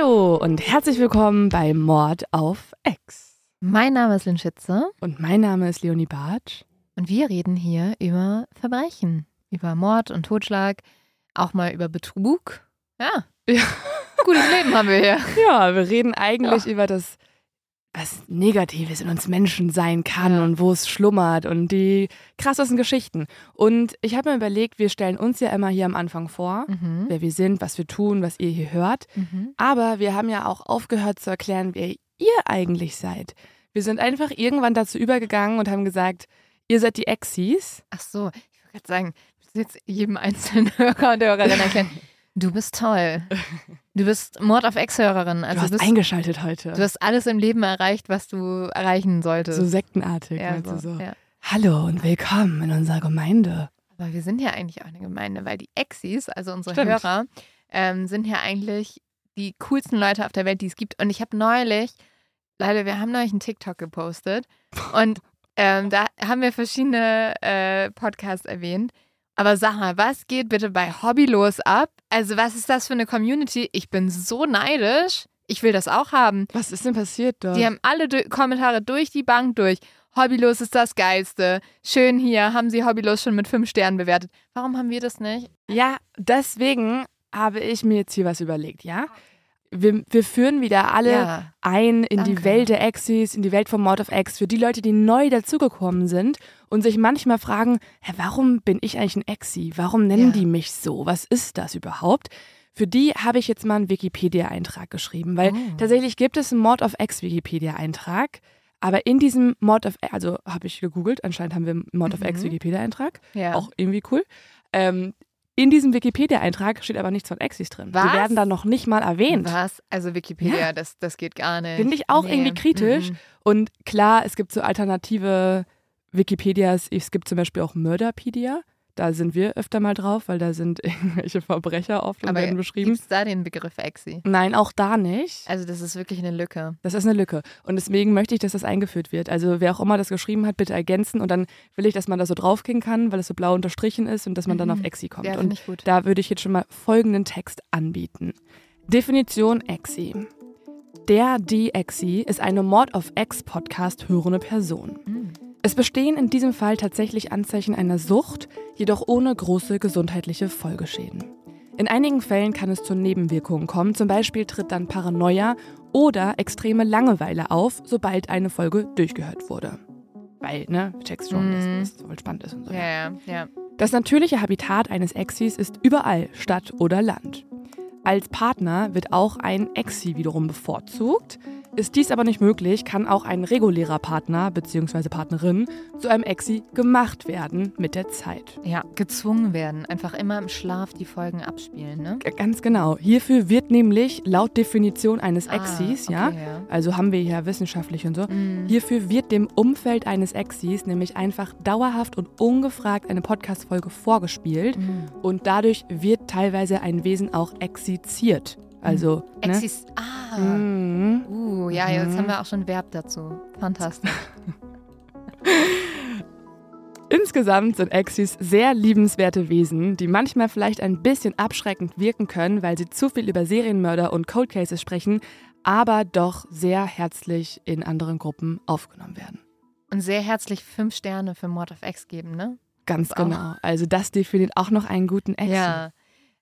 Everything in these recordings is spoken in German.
und herzlich willkommen bei Mord auf Ex. Mein Name ist Lynn Schütze Und mein Name ist Leonie Bartsch. und wir reden hier über Verbrechen, über Mord und Totschlag, auch mal über Betrug. Ja, Ja. gutes Leben haben wir hier. Ja, wir reden eigentlich über das, was Negatives in uns Menschen sein kann Ja. und wo es schlummert und die krassesten Geschichten. Und ich habe mir überlegt, wir stellen uns ja immer hier am Anfang vor, Mhm. wer wir sind, was wir tun, was ihr hier hört. Mhm. Aber wir haben ja auch aufgehört zu erklären, wer ihr eigentlich seid. Wir sind einfach irgendwann dazu übergegangen und haben gesagt, ihr seid die Exis. Ach so, ich wollte gerade sagen, jetzt jedem einzelnen Hörer und Hörerin erklären, du bist toll. Du bist Mord auf Ex-Hörerin. Du Also hast bist, eingeschaltet heute. du hast alles im Leben erreicht, was du erreichen solltest. so sektenartig. ja, meinst du so, so. ja. Hallo und willkommen in unserer Gemeinde. Aber wir sind ja eigentlich auch eine Gemeinde, weil die Exis, also unsere Stimmt. Hörer, ähm, sind ja eigentlich die coolsten Leute auf der Welt, die es gibt. Und ich habe neulich, leider, wir haben neulich einen TikTok gepostet und ähm, da haben wir verschiedene äh, Podcasts erwähnt. Aber sag mal, was geht bitte bei Hobbylos ab? Also, was ist das für eine Community? Ich bin so neidisch. Ich will das auch haben. Was ist denn passiert dort? Die haben alle du Kommentare durch die Bank durch. Hobbylos ist das Geilste. Schön hier, haben sie Hobbylos schon mit fünf Sternen bewertet. Warum haben wir das nicht? ja, deswegen habe ich mir jetzt hier was überlegt, ja? Wir, wir führen wieder alle Ja. ein in die Danke. Welt der Exis, in die Welt von Mord of X. Für die Leute, die neu dazugekommen sind und sich manchmal fragen, hä, warum bin ich eigentlich ein Exi? Warum nennen Ja. die mich so? Was ist das überhaupt? Für die habe ich jetzt mal einen Wikipedia-Eintrag geschrieben, weil Oh. tatsächlich gibt es einen Mord of X Wikipedia-Eintrag, aber in diesem Mord of also habe ich gegoogelt, anscheinend haben wir einen Mord of X Mhm. Wikipedia-Eintrag, Ja. auch irgendwie cool. Ähm, in diesem Wikipedia-Eintrag steht aber nichts von Exis drin. Die Was? werden da noch nicht mal erwähnt. Was? Also Wikipedia, Ja. das, das geht gar nicht. Finde ich auch irgendwie kritisch. Mhm. Und klar, es gibt so alternative Wikipedias. Es gibt zum Beispiel auch Murderpedia. Da sind wir öfter mal drauf, weil da sind irgendwelche Verbrecher oft und Aber werden beschrieben. Gibt es da den Begriff Exi? Nein, auch da nicht. Also, das ist wirklich eine Lücke. Das ist eine Lücke. Und deswegen möchte ich, dass das eingeführt wird. Also wer auch immer das geschrieben hat, bitte ergänzen. Und dann will ich, dass man da so draufgehen kann, weil es so blau unterstrichen ist und dass man dann Mhm. auf Exi kommt. Ja, und ich gut. Da würde ich jetzt schon mal folgenden Text anbieten. Definition Exi. Der, die Exi ist eine Mord of Ex Podcast hörende Person. Mhm. Es bestehen in diesem Fall tatsächlich Anzeichen einer Sucht, jedoch ohne große gesundheitliche Folgeschäden. In einigen Fällen kann es zu Nebenwirkungen kommen, zum Beispiel tritt dann Paranoia oder extreme Langeweile auf, sobald eine Folge durchgehört wurde. Weil, ne, checkst schon, dass Mhm. das voll spannend ist und so. Ja, ja, ja. Das natürliche Habitat eines Exis ist überall, Stadt oder Land. Als Partner wird auch ein Exi wiederum bevorzugt. Ist dies aber nicht möglich, kann auch ein regulärer Partner bzw. Partnerin zu einem Exi gemacht werden mit der Zeit. Ja, gezwungen werden. Einfach immer im Schlaf die Folgen abspielen, ne? Ganz genau. Hierfür wird nämlich laut Definition eines Exis, ah, ja, okay, ja. also haben wir ja wissenschaftlich und so, Mhm. Hierfür wird dem Umfeld eines Exis nämlich einfach dauerhaft und ungefragt eine Podcast-Folge vorgespielt Mhm. und dadurch wird teilweise ein Wesen auch exiziert. Also, ne? Exis. Ah. Mhm. Uh, ja, jetzt Mhm. haben wir auch schon Verb dazu. Fantastisch. Insgesamt sind Exis sehr liebenswerte Wesen, die manchmal vielleicht ein bisschen abschreckend wirken können, weil sie zu viel über Serienmörder und Cold Cases sprechen, aber doch sehr herzlich in anderen Gruppen aufgenommen werden. Und sehr herzlich fünf Sterne für Mord of X geben, ne? Ganz Das auch. genau. Also das definiert auch noch einen guten Exi. Ja.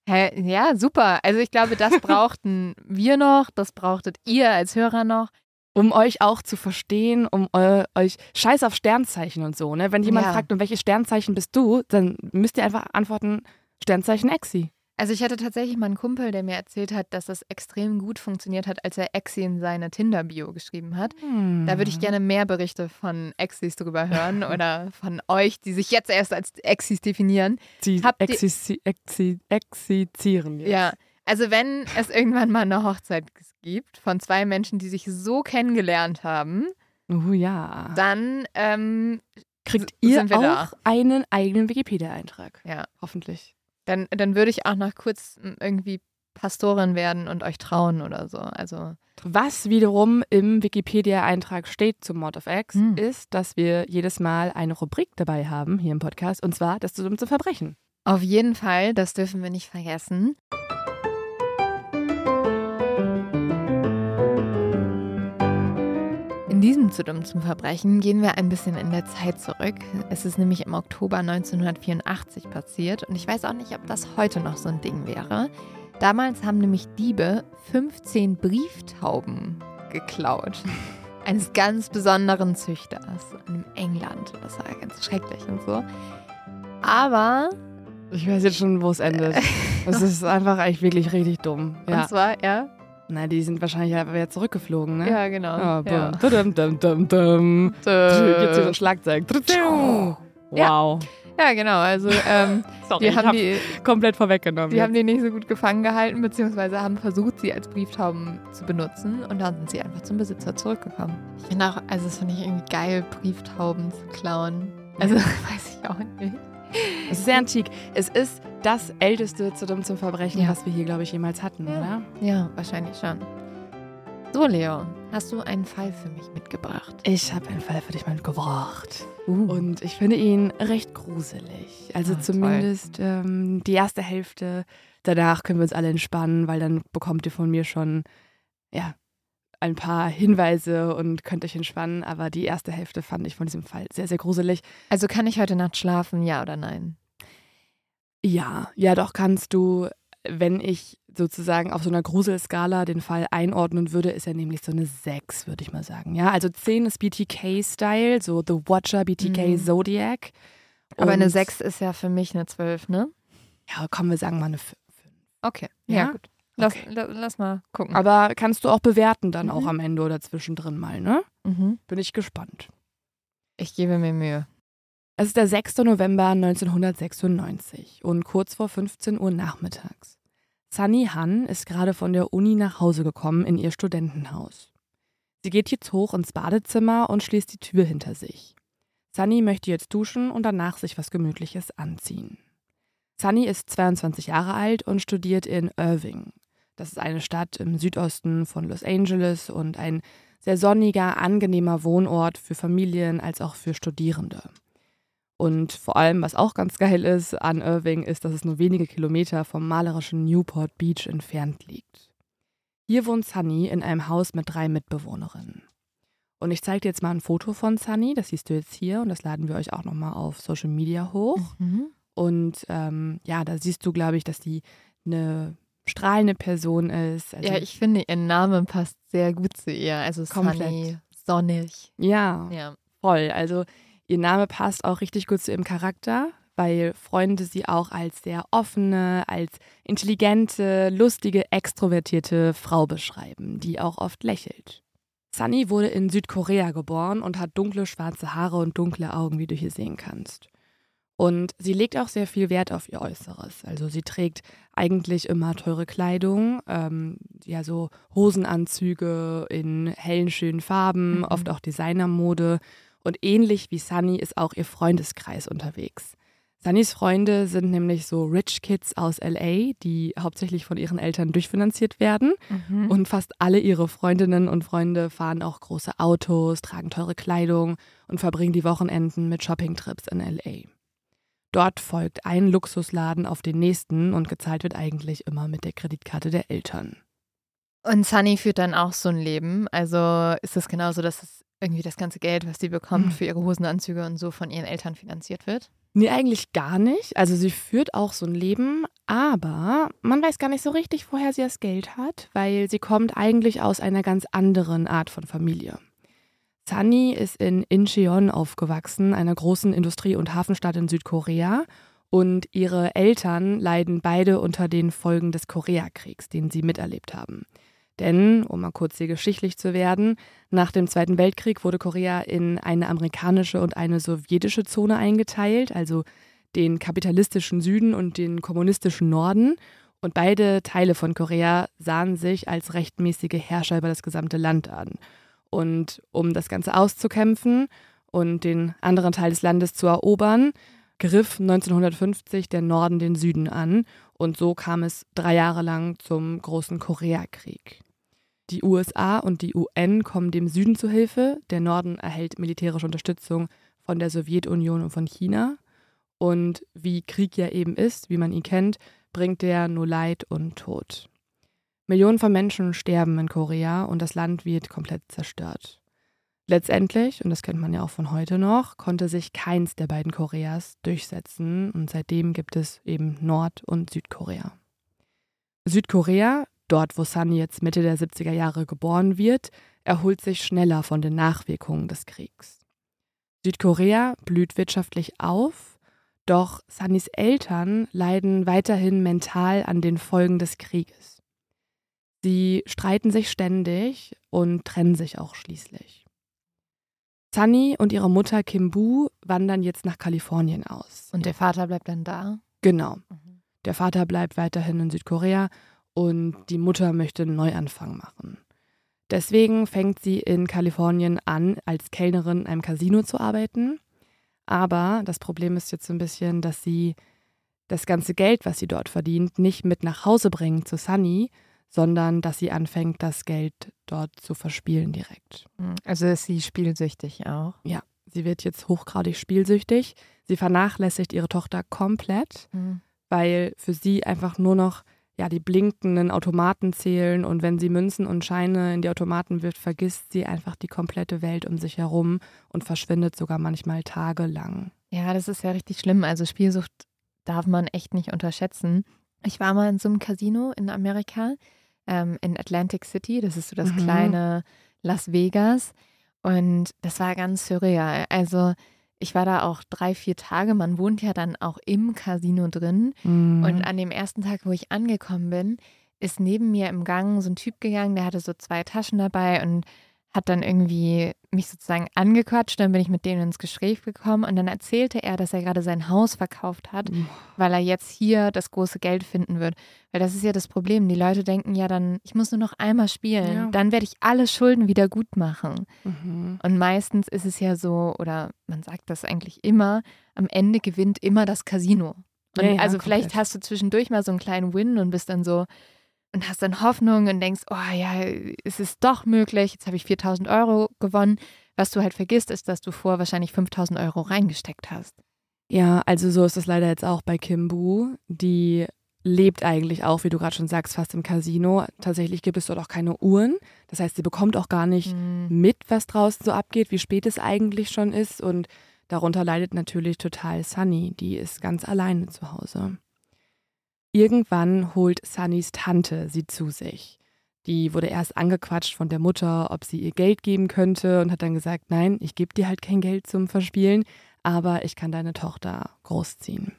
Hä, Ja, super. Also ich glaube, das brauchten wir noch, das brauchtet ihr als Hörer noch. um euch auch zu verstehen, um eu euch Scheiß auf Sternzeichen und so, ne? Wenn jemand Ja. fragt, um welches Sternzeichen bist du, dann müsst ihr einfach antworten, Sternzeichen Exi. Also ich hatte tatsächlich mal einen Kumpel, der mir erzählt hat, dass das extrem gut funktioniert hat, als er Exi in seine Tinder-Bio geschrieben hat. Da würde ich gerne mehr Berichte von Exis drüber hören oder von euch, die sich jetzt erst als Exis definieren. Habt ihr- exi exi exisieren. jetzt. Ja, also wenn es irgendwann mal eine Hochzeit gibt von zwei Menschen, die sich so kennengelernt haben, Oh ja. dann ähm, Kriegt ihr auch da. einen eigenen Wikipedia-Eintrag. ja, Hoffentlich. Dann, dann würde ich auch noch kurz m, irgendwie Pastorin werden und euch trauen oder so. Also Was wiederum im Wikipedia-Eintrag steht zum Mord of X, Hm. ist, dass wir jedes Mal eine Rubrik dabei haben hier im Podcast, und zwar das zu Verbrechen. auf jeden Fall, das dürfen wir nicht vergessen. In diesem zu dumm zum Verbrechen gehen wir ein bisschen in der Zeit zurück. Es ist nämlich im Oktober 1984 passiert und ich weiß auch nicht, ob das heute noch so ein Ding wäre. Damals haben nämlich Diebe 15 Brieftauben geklaut. Eines ganz besonderen Züchters in England. Das war ganz schrecklich und so. Aber. Ich weiß jetzt schon, wo es endet. Es ist einfach eigentlich wirklich richtig dumm. Ja. Und zwar, ja. Na, die sind wahrscheinlich aber wieder zurückgeflogen, ne? Ja, genau. Oh, ja. Dum, dum, dum, dum. Jetzt hier so ein Schlagzeug. Wow. Ja, genau. Also, ähm, Sorry, die ich haben hab die, komplett vorweggenommen. die haben die nicht so gut gefangen gehalten, beziehungsweise haben versucht, sie als Brieftauben zu benutzen und dann sind sie einfach zum Besitzer zurückgekommen. Ich finde auch, also das finde ich irgendwie geil, Brieftauben zu klauen. Also, weiß ich auch nicht. Es ist sehr antik. Es ist das älteste zu dumm zum Verbrechen, Ja. was wir hier, glaube ich, jemals hatten, Ja. oder? Ja, wahrscheinlich schon. So, Leo, hast du einen Fall für mich mitgebracht? Ich habe einen Fall für dich mitgebracht. Uh. Und ich finde ihn recht gruselig. Also toll. zumindest ähm, die erste Hälfte. Danach können wir uns alle entspannen, weil dann bekommt ihr von mir schon ja, ein paar Hinweise und könnt euch entspannen. Aber die erste Hälfte fand ich von diesem Fall sehr, sehr gruselig. Also kann ich heute Nacht schlafen, ja oder nein? Ja, ja, doch kannst du, wenn ich sozusagen auf so einer Gruselskala den Fall einordnen würde, ist er nämlich so eine 6, würde ich mal sagen. Ja, also 10 ist BTK-Style, so The Watcher, BTK, Mhm. Zodiac. Aber eine Und- 6 ist ja für mich eine 12, ne? Ja, komm, wir sagen mal eine 5. Okay. Ja? Ja, gut. Lass, Okay. la- lass mal gucken. Aber kannst du auch bewerten dann Mhm. auch am Ende oder zwischendrin mal, ne? mhm. Bin ich gespannt. Ich gebe mir Mühe. Es ist der 6. November 1996 und kurz vor 15 Uhr nachmittags. Sunny Han ist gerade von der Uni nach Hause gekommen in ihr Studentenhaus. Sie geht jetzt hoch ins Badezimmer und schließt die Tür hinter sich. Sunny möchte jetzt duschen und danach sich was Gemütliches anziehen. Sunny ist 22 Jahre alt und studiert in Irving. Das ist eine Stadt im Südosten von Los Angeles und ein sehr sonniger, angenehmer Wohnort für Familien als auch für Studierende. Und vor allem, was auch ganz geil ist an Irving, ist, dass es nur wenige Kilometer vom malerischen Newport Beach entfernt liegt. Hier wohnt Sunny in einem Haus mit drei Mitbewohnerinnen. Und ich zeige dir jetzt mal ein Foto von Sunny, das siehst du jetzt hier und das laden wir euch auch nochmal auf Social Media hoch. Mhm. Und ähm, ja, da siehst du, glaube ich, dass die eine strahlende Person ist. Also, ja, ich finde, ihr Name passt sehr gut zu ihr. Also Komplett. sunny, sonnig. ja, Ja. voll. Also ihr Name passt auch richtig gut zu ihrem Charakter, weil Freunde sie auch als sehr offene, als intelligente, lustige, extrovertierte Frau beschreiben, die auch oft lächelt. Sunny wurde in Südkorea geboren und hat dunkle schwarze Haare und dunkle Augen, wie du hier sehen kannst. Und sie legt auch sehr viel Wert auf ihr Äußeres. Also sie trägt eigentlich immer teure Kleidung, ähm, ja so Hosenanzüge in hellen, schönen Farben, Mhm. oft auch Designermode. Und ähnlich wie Sunny ist auch ihr Freundeskreis unterwegs. Sunnys Freunde sind nämlich so Rich Kids aus LA, die hauptsächlich von ihren Eltern durchfinanziert werden. Mhm. Und fast alle ihre Freundinnen und Freunde fahren auch große Autos, tragen teure Kleidung und verbringen die Wochenenden mit Shoppingtrips in LA. Dort folgt ein Luxusladen auf den nächsten und gezahlt wird eigentlich immer mit der Kreditkarte der Eltern. Und Sunny führt dann auch so ein Leben. Also ist es genauso, dass es irgendwie das ganze Geld, was sie bekommt Mhm. für ihre Hosenanzüge und so von ihren Eltern finanziert wird? Nee, eigentlich gar nicht. Also sie führt auch so ein Leben, aber man weiß gar nicht so richtig, woher sie das Geld hat, weil sie kommt eigentlich aus einer ganz anderen Art von Familie. Sunny ist in Incheon aufgewachsen, einer großen Industrie- und Hafenstadt in Südkorea. Und ihre Eltern leiden beide unter den Folgen des Koreakriegs, den sie miterlebt haben. Denn, um mal kurz hier geschichtlich zu werden, nach dem Zweiten Weltkrieg wurde Korea in eine amerikanische und eine sowjetische Zone eingeteilt, also den kapitalistischen Süden und den kommunistischen Norden. Und beide Teile von Korea sahen sich als rechtmäßige Herrscher über das gesamte Land an. Und um das Ganze auszukämpfen und den anderen Teil des Landes zu erobern, griff 1950 der Norden den Süden an. Und so kam es drei Jahre lang zum großen Koreakrieg. Die USA und die UN kommen dem Süden zu Hilfe. Der Norden erhält militärische Unterstützung von der Sowjetunion und von China. Und wie Krieg ja eben ist, wie man ihn kennt, bringt er nur Leid und Tod. Millionen von Menschen sterben in Korea und das Land wird komplett zerstört. Letztendlich, und das kennt man ja auch von heute noch, konnte sich keins der beiden Koreas durchsetzen und seitdem gibt es eben Nord- und Südkorea. Südkorea, dort wo Sunny jetzt Mitte der 70er Jahre geboren wird, erholt sich schneller von den Nachwirkungen des Kriegs. Südkorea blüht wirtschaftlich auf, doch Sunnys Eltern leiden weiterhin mental an den Folgen des Krieges. Sie streiten sich ständig und trennen sich auch schließlich. Sunny und ihre Mutter Kim Bu wandern jetzt nach Kalifornien aus. Und der Vater bleibt dann da? Genau. Mhm. Der Vater bleibt weiterhin in Südkorea und die Mutter möchte einen Neuanfang machen. Deswegen fängt sie in Kalifornien an, als Kellnerin in einem Casino zu arbeiten. Aber das Problem ist jetzt so ein bisschen, dass sie das ganze Geld, was sie dort verdient, nicht mit nach Hause bringt zu Sunny, sondern dass sie anfängt, das Geld dort zu verspielen direkt. Hm, also ist sie spielsüchtig auch? Ja, sie wird jetzt hochgradig spielsüchtig. Sie vernachlässigt ihre Tochter komplett, mhm. weil für sie einfach nur noch ja, die blinkenden Automaten zählen und wenn sie Münzen und Scheine in die Automaten wirft, vergisst sie einfach die komplette Welt um sich herum und verschwindet sogar manchmal tagelang. Ja, das ist ja richtig schlimm. Also Spielsucht darf man echt nicht unterschätzen. Ich war mal in so einem Casino in Amerika ähm, in Atlantic City. Das ist so das mhm. kleine Las Vegas. Und das war ganz surreal. Also ich war da auch drei, vier Tage. Man wohnt ja dann auch im Casino drin. Mhm. Und an dem ersten Tag, wo ich angekommen bin, ist neben mir im Gang so ein Typ gegangen, der hatte so zwei Taschen dabei und hat dann irgendwie mich sozusagen angequatscht, dann bin ich mit denen ins Gespräch gekommen und dann erzählte er, dass er gerade sein Haus verkauft hat, weil er jetzt hier das große Geld finden wird. Weil das ist ja das Problem. Die Leute denken ja dann, ich muss nur noch einmal spielen, ja. dann werde ich alle Schulden wieder gut machen. Mhm. Und meistens ist es ja so, oder man sagt das eigentlich immer, am Ende gewinnt immer das Casino. Ja, ja, also komplett. vielleicht hast du zwischendurch mal so einen kleinen Win und bist dann so, und hast dann Hoffnung und denkst, oh ja, es ist doch möglich, jetzt habe ich 4000 Euro gewonnen. Was du halt vergisst, ist, dass du vor wahrscheinlich 5000 Euro reingesteckt hast. Ja, also so ist es leider jetzt auch bei Kimbu. Die lebt eigentlich auch, wie du gerade schon sagst, fast im Casino. Tatsächlich gibt es dort auch keine Uhren. Das heißt, sie bekommt auch gar nicht mhm. mit, was draußen so abgeht, wie spät es eigentlich schon ist. Und darunter leidet natürlich total Sunny. Die ist ganz alleine zu Hause. Irgendwann holt Sunnys Tante sie zu sich. Die wurde erst angequatscht von der Mutter, ob sie ihr Geld geben könnte und hat dann gesagt, nein, ich gebe dir halt kein Geld zum Verspielen, aber ich kann deine Tochter großziehen.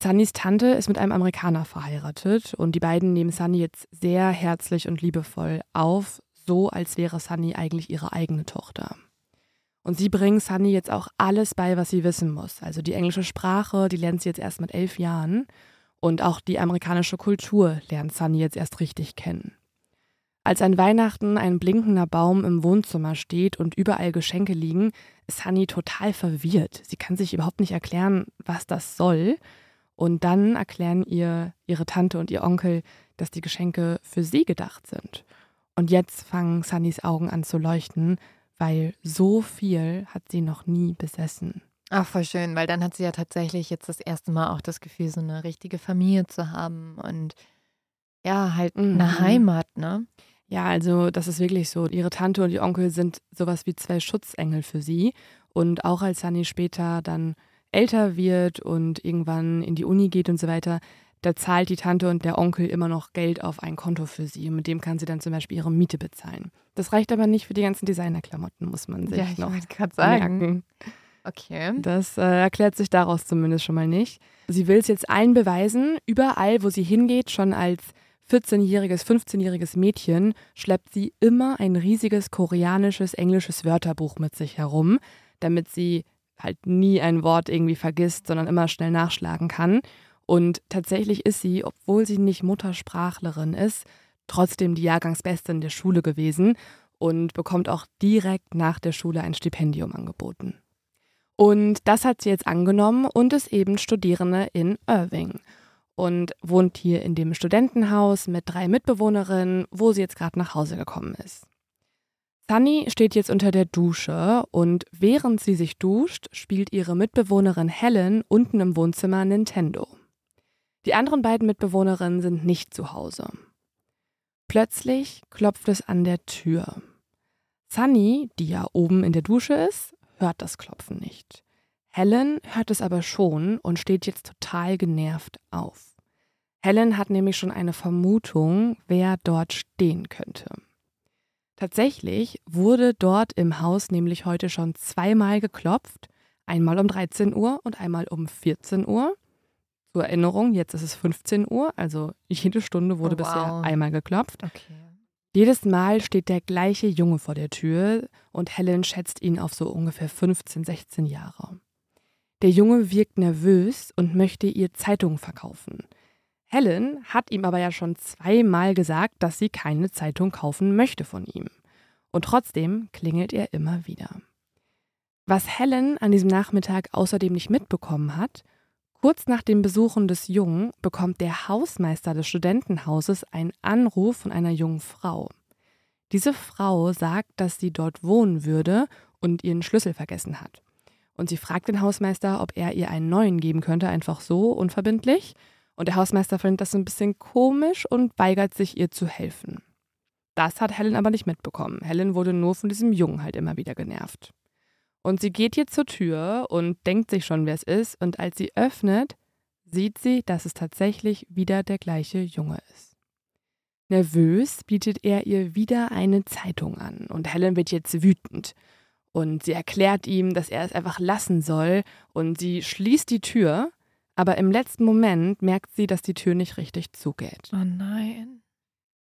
Sunnys Tante ist mit einem Amerikaner verheiratet und die beiden nehmen Sunny jetzt sehr herzlich und liebevoll auf, so als wäre Sunny eigentlich ihre eigene Tochter. Und sie bringen Sunny jetzt auch alles bei, was sie wissen muss. Also die englische Sprache, die lernt sie jetzt erst mit elf Jahren. Und auch die amerikanische Kultur lernt Sunny jetzt erst richtig kennen. Als an Weihnachten ein blinkender Baum im Wohnzimmer steht und überall Geschenke liegen, ist Sunny total verwirrt. Sie kann sich überhaupt nicht erklären, was das soll. Und dann erklären ihr ihre Tante und ihr Onkel, dass die Geschenke für sie gedacht sind. Und jetzt fangen Sunnys Augen an zu leuchten, weil so viel hat sie noch nie besessen. Ach, voll schön, weil dann hat sie ja tatsächlich jetzt das erste Mal auch das Gefühl, so eine richtige Familie zu haben und ja, halt mhm. eine Heimat, ne? Ja, also das ist wirklich so. Ihre Tante und ihr Onkel sind sowas wie zwei Schutzengel für sie. Und auch als Sunny später dann älter wird und irgendwann in die Uni geht und so weiter, da zahlt die Tante und der Onkel immer noch Geld auf ein Konto für sie. Und mit dem kann sie dann zum Beispiel ihre Miete bezahlen. Das reicht aber nicht für die ganzen Designerklamotten, muss man sich ja, ich noch sagen. merken. Okay. Das äh, erklärt sich daraus zumindest schon mal nicht. Sie will es jetzt allen beweisen. Überall, wo sie hingeht, schon als 14-jähriges, 15-jähriges Mädchen, schleppt sie immer ein riesiges koreanisches, englisches Wörterbuch mit sich herum, damit sie halt nie ein Wort irgendwie vergisst, sondern immer schnell nachschlagen kann. Und tatsächlich ist sie, obwohl sie nicht Muttersprachlerin ist, trotzdem die Jahrgangsbeste in der Schule gewesen und bekommt auch direkt nach der Schule ein Stipendium angeboten. Und das hat sie jetzt angenommen und ist eben Studierende in Irving und wohnt hier in dem Studentenhaus mit drei Mitbewohnerinnen, wo sie jetzt gerade nach Hause gekommen ist. Sunny steht jetzt unter der Dusche und während sie sich duscht, spielt ihre Mitbewohnerin Helen unten im Wohnzimmer Nintendo. Die anderen beiden Mitbewohnerinnen sind nicht zu Hause. Plötzlich klopft es an der Tür. Sunny, die ja oben in der Dusche ist, hört das Klopfen nicht. Helen hört es aber schon und steht jetzt total genervt auf. Helen hat nämlich schon eine Vermutung, wer dort stehen könnte. Tatsächlich wurde dort im Haus nämlich heute schon zweimal geklopft, einmal um 13 Uhr und einmal um 14 Uhr. Zur Erinnerung, jetzt ist es 15 Uhr, also jede Stunde wurde Oh, wow. bisher einmal geklopft. Okay. Jedes Mal steht der gleiche Junge vor der Tür und Helen schätzt ihn auf so ungefähr 15, 16 Jahre. Der Junge wirkt nervös und möchte ihr Zeitung verkaufen. Helen hat ihm aber ja schon zweimal gesagt, dass sie keine Zeitung kaufen möchte von ihm. Und trotzdem klingelt er immer wieder. Was Helen an diesem Nachmittag außerdem nicht mitbekommen hat, kurz nach dem Besuchen des Jungen bekommt der Hausmeister des Studentenhauses einen Anruf von einer jungen Frau. Diese Frau sagt, dass sie dort wohnen würde und ihren Schlüssel vergessen hat. Und sie fragt den Hausmeister, ob er ihr einen neuen geben könnte, einfach so, unverbindlich. Und der Hausmeister findet das ein bisschen komisch und weigert sich, ihr zu helfen. Das hat Helen aber nicht mitbekommen. Helen wurde nur von diesem Jungen halt immer wieder genervt. Und sie geht jetzt zur Tür und denkt sich schon, wer es ist. Und als sie öffnet, sieht sie, dass es tatsächlich wieder der gleiche Junge ist. Nervös bietet er ihr wieder eine Zeitung an. Und Helen wird jetzt wütend. Und sie erklärt ihm, dass er es einfach lassen soll. Und sie schließt die Tür. Aber im letzten Moment merkt sie, dass die Tür nicht richtig zugeht. Oh nein.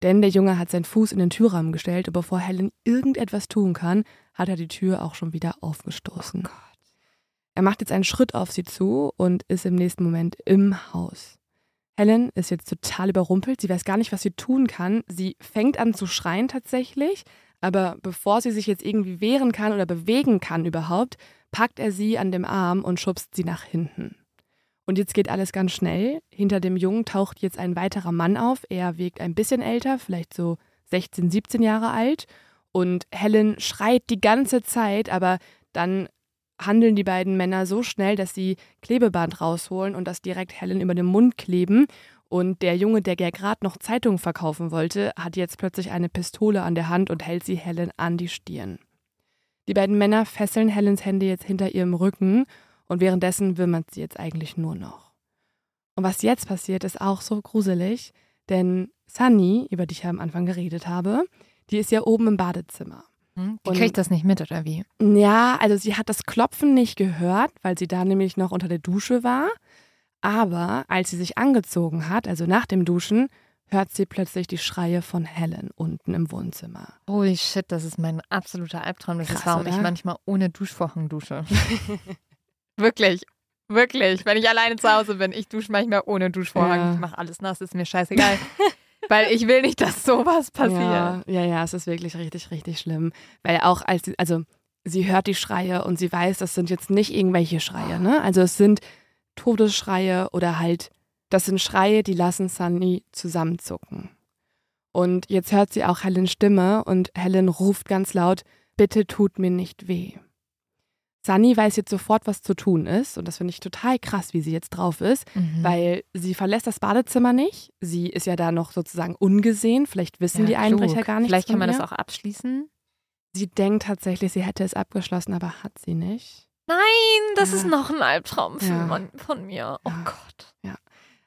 Denn der Junge hat seinen Fuß in den Türrahmen gestellt und bevor Helen irgendetwas tun kann, hat er die Tür auch schon wieder aufgestoßen. Gott. Er macht jetzt einen Schritt auf sie zu und ist im nächsten Moment im Haus. Helen ist jetzt total überrumpelt. Sie weiß gar nicht, was sie tun kann. Sie fängt an zu schreien tatsächlich, aber bevor sie sich jetzt irgendwie wehren kann oder bewegen kann überhaupt, packt er sie an dem Arm und schubst sie nach hinten. Und jetzt geht alles ganz schnell. Hinter dem Jungen taucht jetzt ein weiterer Mann auf. Er wirkt ein bisschen älter, vielleicht so 16, 17 Jahre alt. Und Helen schreit die ganze Zeit, aber dann handeln die beiden Männer so schnell, dass sie Klebeband rausholen und das direkt Helen über den Mund kleben. Und der Junge, der gerade noch Zeitungen verkaufen wollte, hat jetzt plötzlich eine Pistole an der Hand und hält sie Helen an die Stirn. Die beiden Männer fesseln Helens Hände jetzt hinter ihrem Rücken und währenddessen wimmert sie jetzt eigentlich nur noch. Und was jetzt passiert, ist auch so gruselig, denn Sunny, über die ich ja am Anfang geredet habe, die ist ja oben im Badezimmer. Hm? Die Und- kriegt das nicht mit, oder wie? Ja, also sie hat das Klopfen nicht gehört, weil sie da nämlich noch unter der Dusche war. Aber als sie sich angezogen hat, also nach dem Duschen, hört sie plötzlich die Schreie von Helen unten im Wohnzimmer. Holy shit, das ist mein absoluter Albtraum. Das Krass, ist, warum ich oder? manchmal ohne Duschvorhang dusche. wirklich, wirklich. Wenn ich alleine zu Hause bin, ich dusche manchmal ohne Duschvorhang. Ja. Ich mache alles nass, ist mir scheißegal. Weil ich will nicht, dass sowas passiert. Ja, ja, ja, es ist wirklich richtig, richtig schlimm. Weil auch als sie, also sie hört die Schreie und sie weiß, das sind jetzt nicht irgendwelche Schreie, ne? Also es sind Todesschreie oder halt, das sind Schreie, die lassen Sunny zusammenzucken. Und jetzt hört sie auch Helens Stimme und Helen ruft ganz laut, bitte tut mir nicht weh. Sunny weiß jetzt sofort, was zu tun ist und das finde ich total krass, wie sie jetzt drauf ist Mhm. weil sie verlässt das Badezimmer nicht. Sie ist ja da noch sozusagen ungesehen. Vielleicht wissen die Einbrecher klug. gar nicht. Vielleicht kann man das auch abschließen. Sie denkt tatsächlich, sie hätte es abgeschlossen, aber hat sie nicht. Nein, das Ja. ist noch ein Albtraum von, Ja. von mir. Oh Ja. Gott.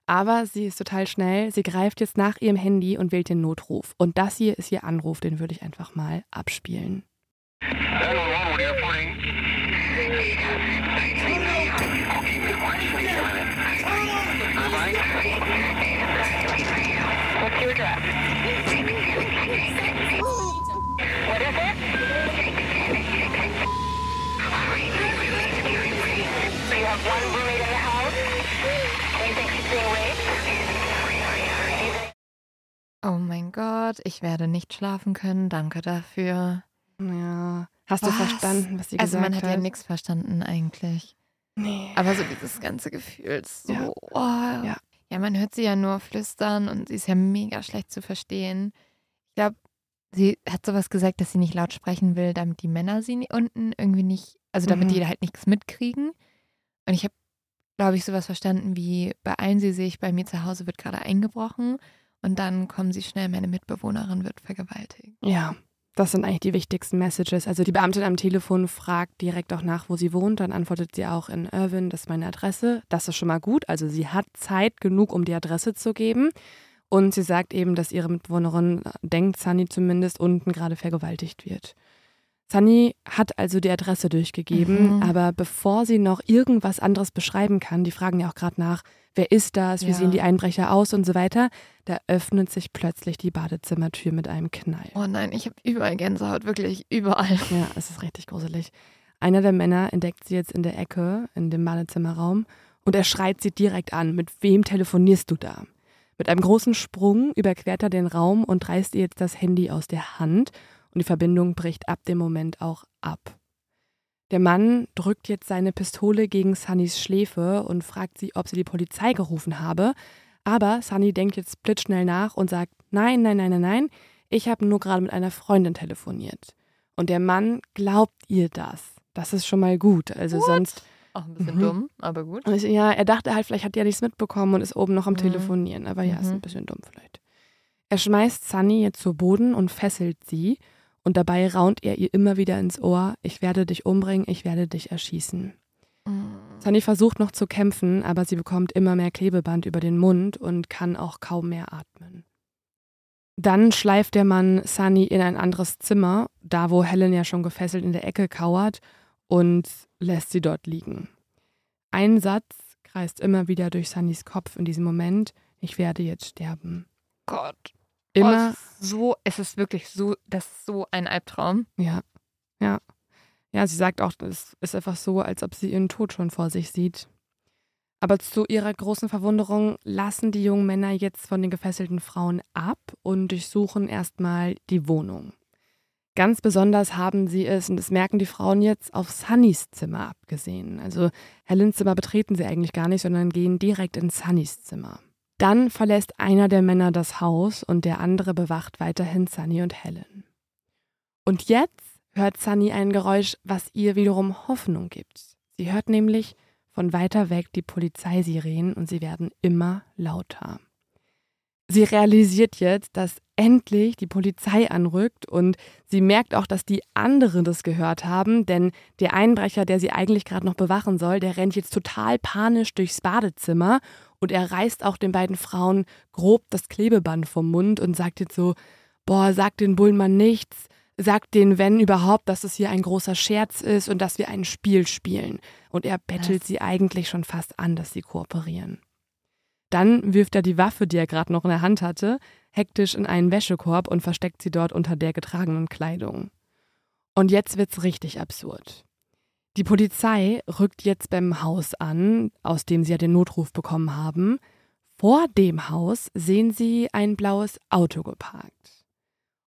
Aber sie ist total schnell. Sie greift jetzt nach ihrem Handy und wählt den Notruf. Und das hier ist ihr Anruf, den würde ich einfach mal abspielen. 911, what are you reporting? What's your address? What is it? So you have one roommate in the house? And you think she's being raped? Oh mein Gott, ich werde nicht schlafen können. Danke dafür. Ja. Hast du Was? verstanden, was sie Also gesagt man hat hat? ja nichts verstanden eigentlich. Nee. Aber so dieses ganze Gefühl, so, Ja. oh. ja. man hört sie ja nur flüstern und sie ist ja mega schlecht zu verstehen. Ich glaube, sie hat sowas gesagt, dass sie nicht laut sprechen will, damit die Männer sie unten irgendwie nicht, also damit Mhm. die halt nichts mitkriegen. Und ich habe, glaube ich, sowas verstanden wie, beeilen Sie sich, bei mir zu Hause wird gerade eingebrochen und dann kommen Sie schnell, meine Mitbewohnerin wird vergewaltigt. Ja. Das sind eigentlich die wichtigsten Messages. Also die Beamtin am Telefon fragt direkt auch nach, wo sie wohnt. Dann antwortet sie auch in Irvin, das ist meine Adresse. Das ist schon mal gut. Also sie hat Zeit genug, um die Adresse zu geben. Und sie sagt eben, dass ihre Mitbewohnerin, denkt Sunny zumindest, unten gerade vergewaltigt wird. Sunny hat also die Adresse durchgegeben, Mhm. aber bevor sie noch irgendwas anderes beschreiben kann, die fragen ja auch gerade nach, wer ist das, wie Ja. sehen die Einbrecher aus und so weiter, da öffnet sich plötzlich die Badezimmertür mit einem Knall. Oh nein, ich habe überall Gänsehaut, wirklich überall. Ja, es ist richtig gruselig. Einer der Männer entdeckt sie jetzt in der Ecke, in dem Badezimmerraum, und er schreit sie direkt an. Mit wem telefonierst du da? Mit einem großen Sprung überquert er den Raum und reißt ihr jetzt das Handy aus der Hand und die Verbindung bricht ab dem Moment auch ab. Der Mann drückt jetzt seine Pistole gegen Sunnys Schläfe und fragt sie, ob sie die Polizei gerufen habe. Aber Sunny denkt jetzt blitzschnell nach und sagt, nein, nein, nein, nein, nein, ich habe nur gerade mit einer Freundin telefoniert. Und der Mann glaubt ihr das. Das ist schon mal gut. Also What? sonst, Auch ein bisschen Mhm. dumm, aber gut. also ja, er dachte halt, vielleicht hat er nichts mitbekommen und ist oben noch am Mhm. Telefonieren. Aber ja, ist Mhm. ein bisschen dumm vielleicht. Er schmeißt Sunny jetzt zu Boden und fesselt sie. Und dabei raunt er ihr immer wieder ins Ohr, ich werde dich umbringen, ich werde dich erschießen. Mhm. Sunny versucht noch zu kämpfen, aber sie bekommt immer mehr Klebeband über den Mund und kann auch kaum mehr atmen. Dann schleift der Mann Sunny in ein anderes Zimmer, da wo Helen ja schon gefesselt in der Ecke kauert, und lässt sie dort liegen. Ein Satz kreist immer wieder durch Sunnys Kopf in diesem Moment, ich werde jetzt sterben. Gott. Immer, Oh, es so, es ist wirklich so, das ist so ein Albtraum. ja, ja. Ja, sie sagt auch, es ist einfach so, als ob sie ihren Tod schon vor sich sieht. Aber zu ihrer großen Verwunderung lassen die jungen Männer jetzt von den gefesselten Frauen ab und durchsuchen erstmal die Wohnung. Ganz besonders haben sie es, und das merken die Frauen jetzt, auf Sunnys Zimmer abgesehen. Also Helens Zimmer betreten sie eigentlich gar nicht, sondern gehen direkt in Sunnys Zimmer. Dann verlässt einer der Männer das Haus und der andere bewacht weiterhin Sunny und Helen. Und jetzt hört Sunny ein Geräusch, was ihr wiederum Hoffnung gibt. Sie hört nämlich von weiter weg die Polizeisirenen und sie werden immer lauter. Sie realisiert jetzt, dass endlich die Polizei anrückt und sie merkt auch, dass die anderen das gehört haben, denn der Einbrecher, der sie eigentlich gerade noch bewachen soll, der rennt jetzt total panisch durchs Badezimmer und er reißt auch den beiden Frauen grob das Klebeband vom Mund und sagt jetzt so, boah, sag den Bullen mal nichts, sagt denen, wenn überhaupt, dass es hier ein großer Scherz ist und dass wir ein Spiel spielen. Und er bettelt Was? sie eigentlich schon fast an, dass sie kooperieren. Dann wirft er die Waffe, die er gerade noch in der Hand hatte, hektisch in einen Wäschekorb und versteckt sie dort unter der getragenen Kleidung. Und jetzt wird's richtig absurd. Die Polizei rückt jetzt beim Haus an, aus dem sie ja den Notruf bekommen haben. Vor dem Haus sehen sie ein blaues Auto geparkt.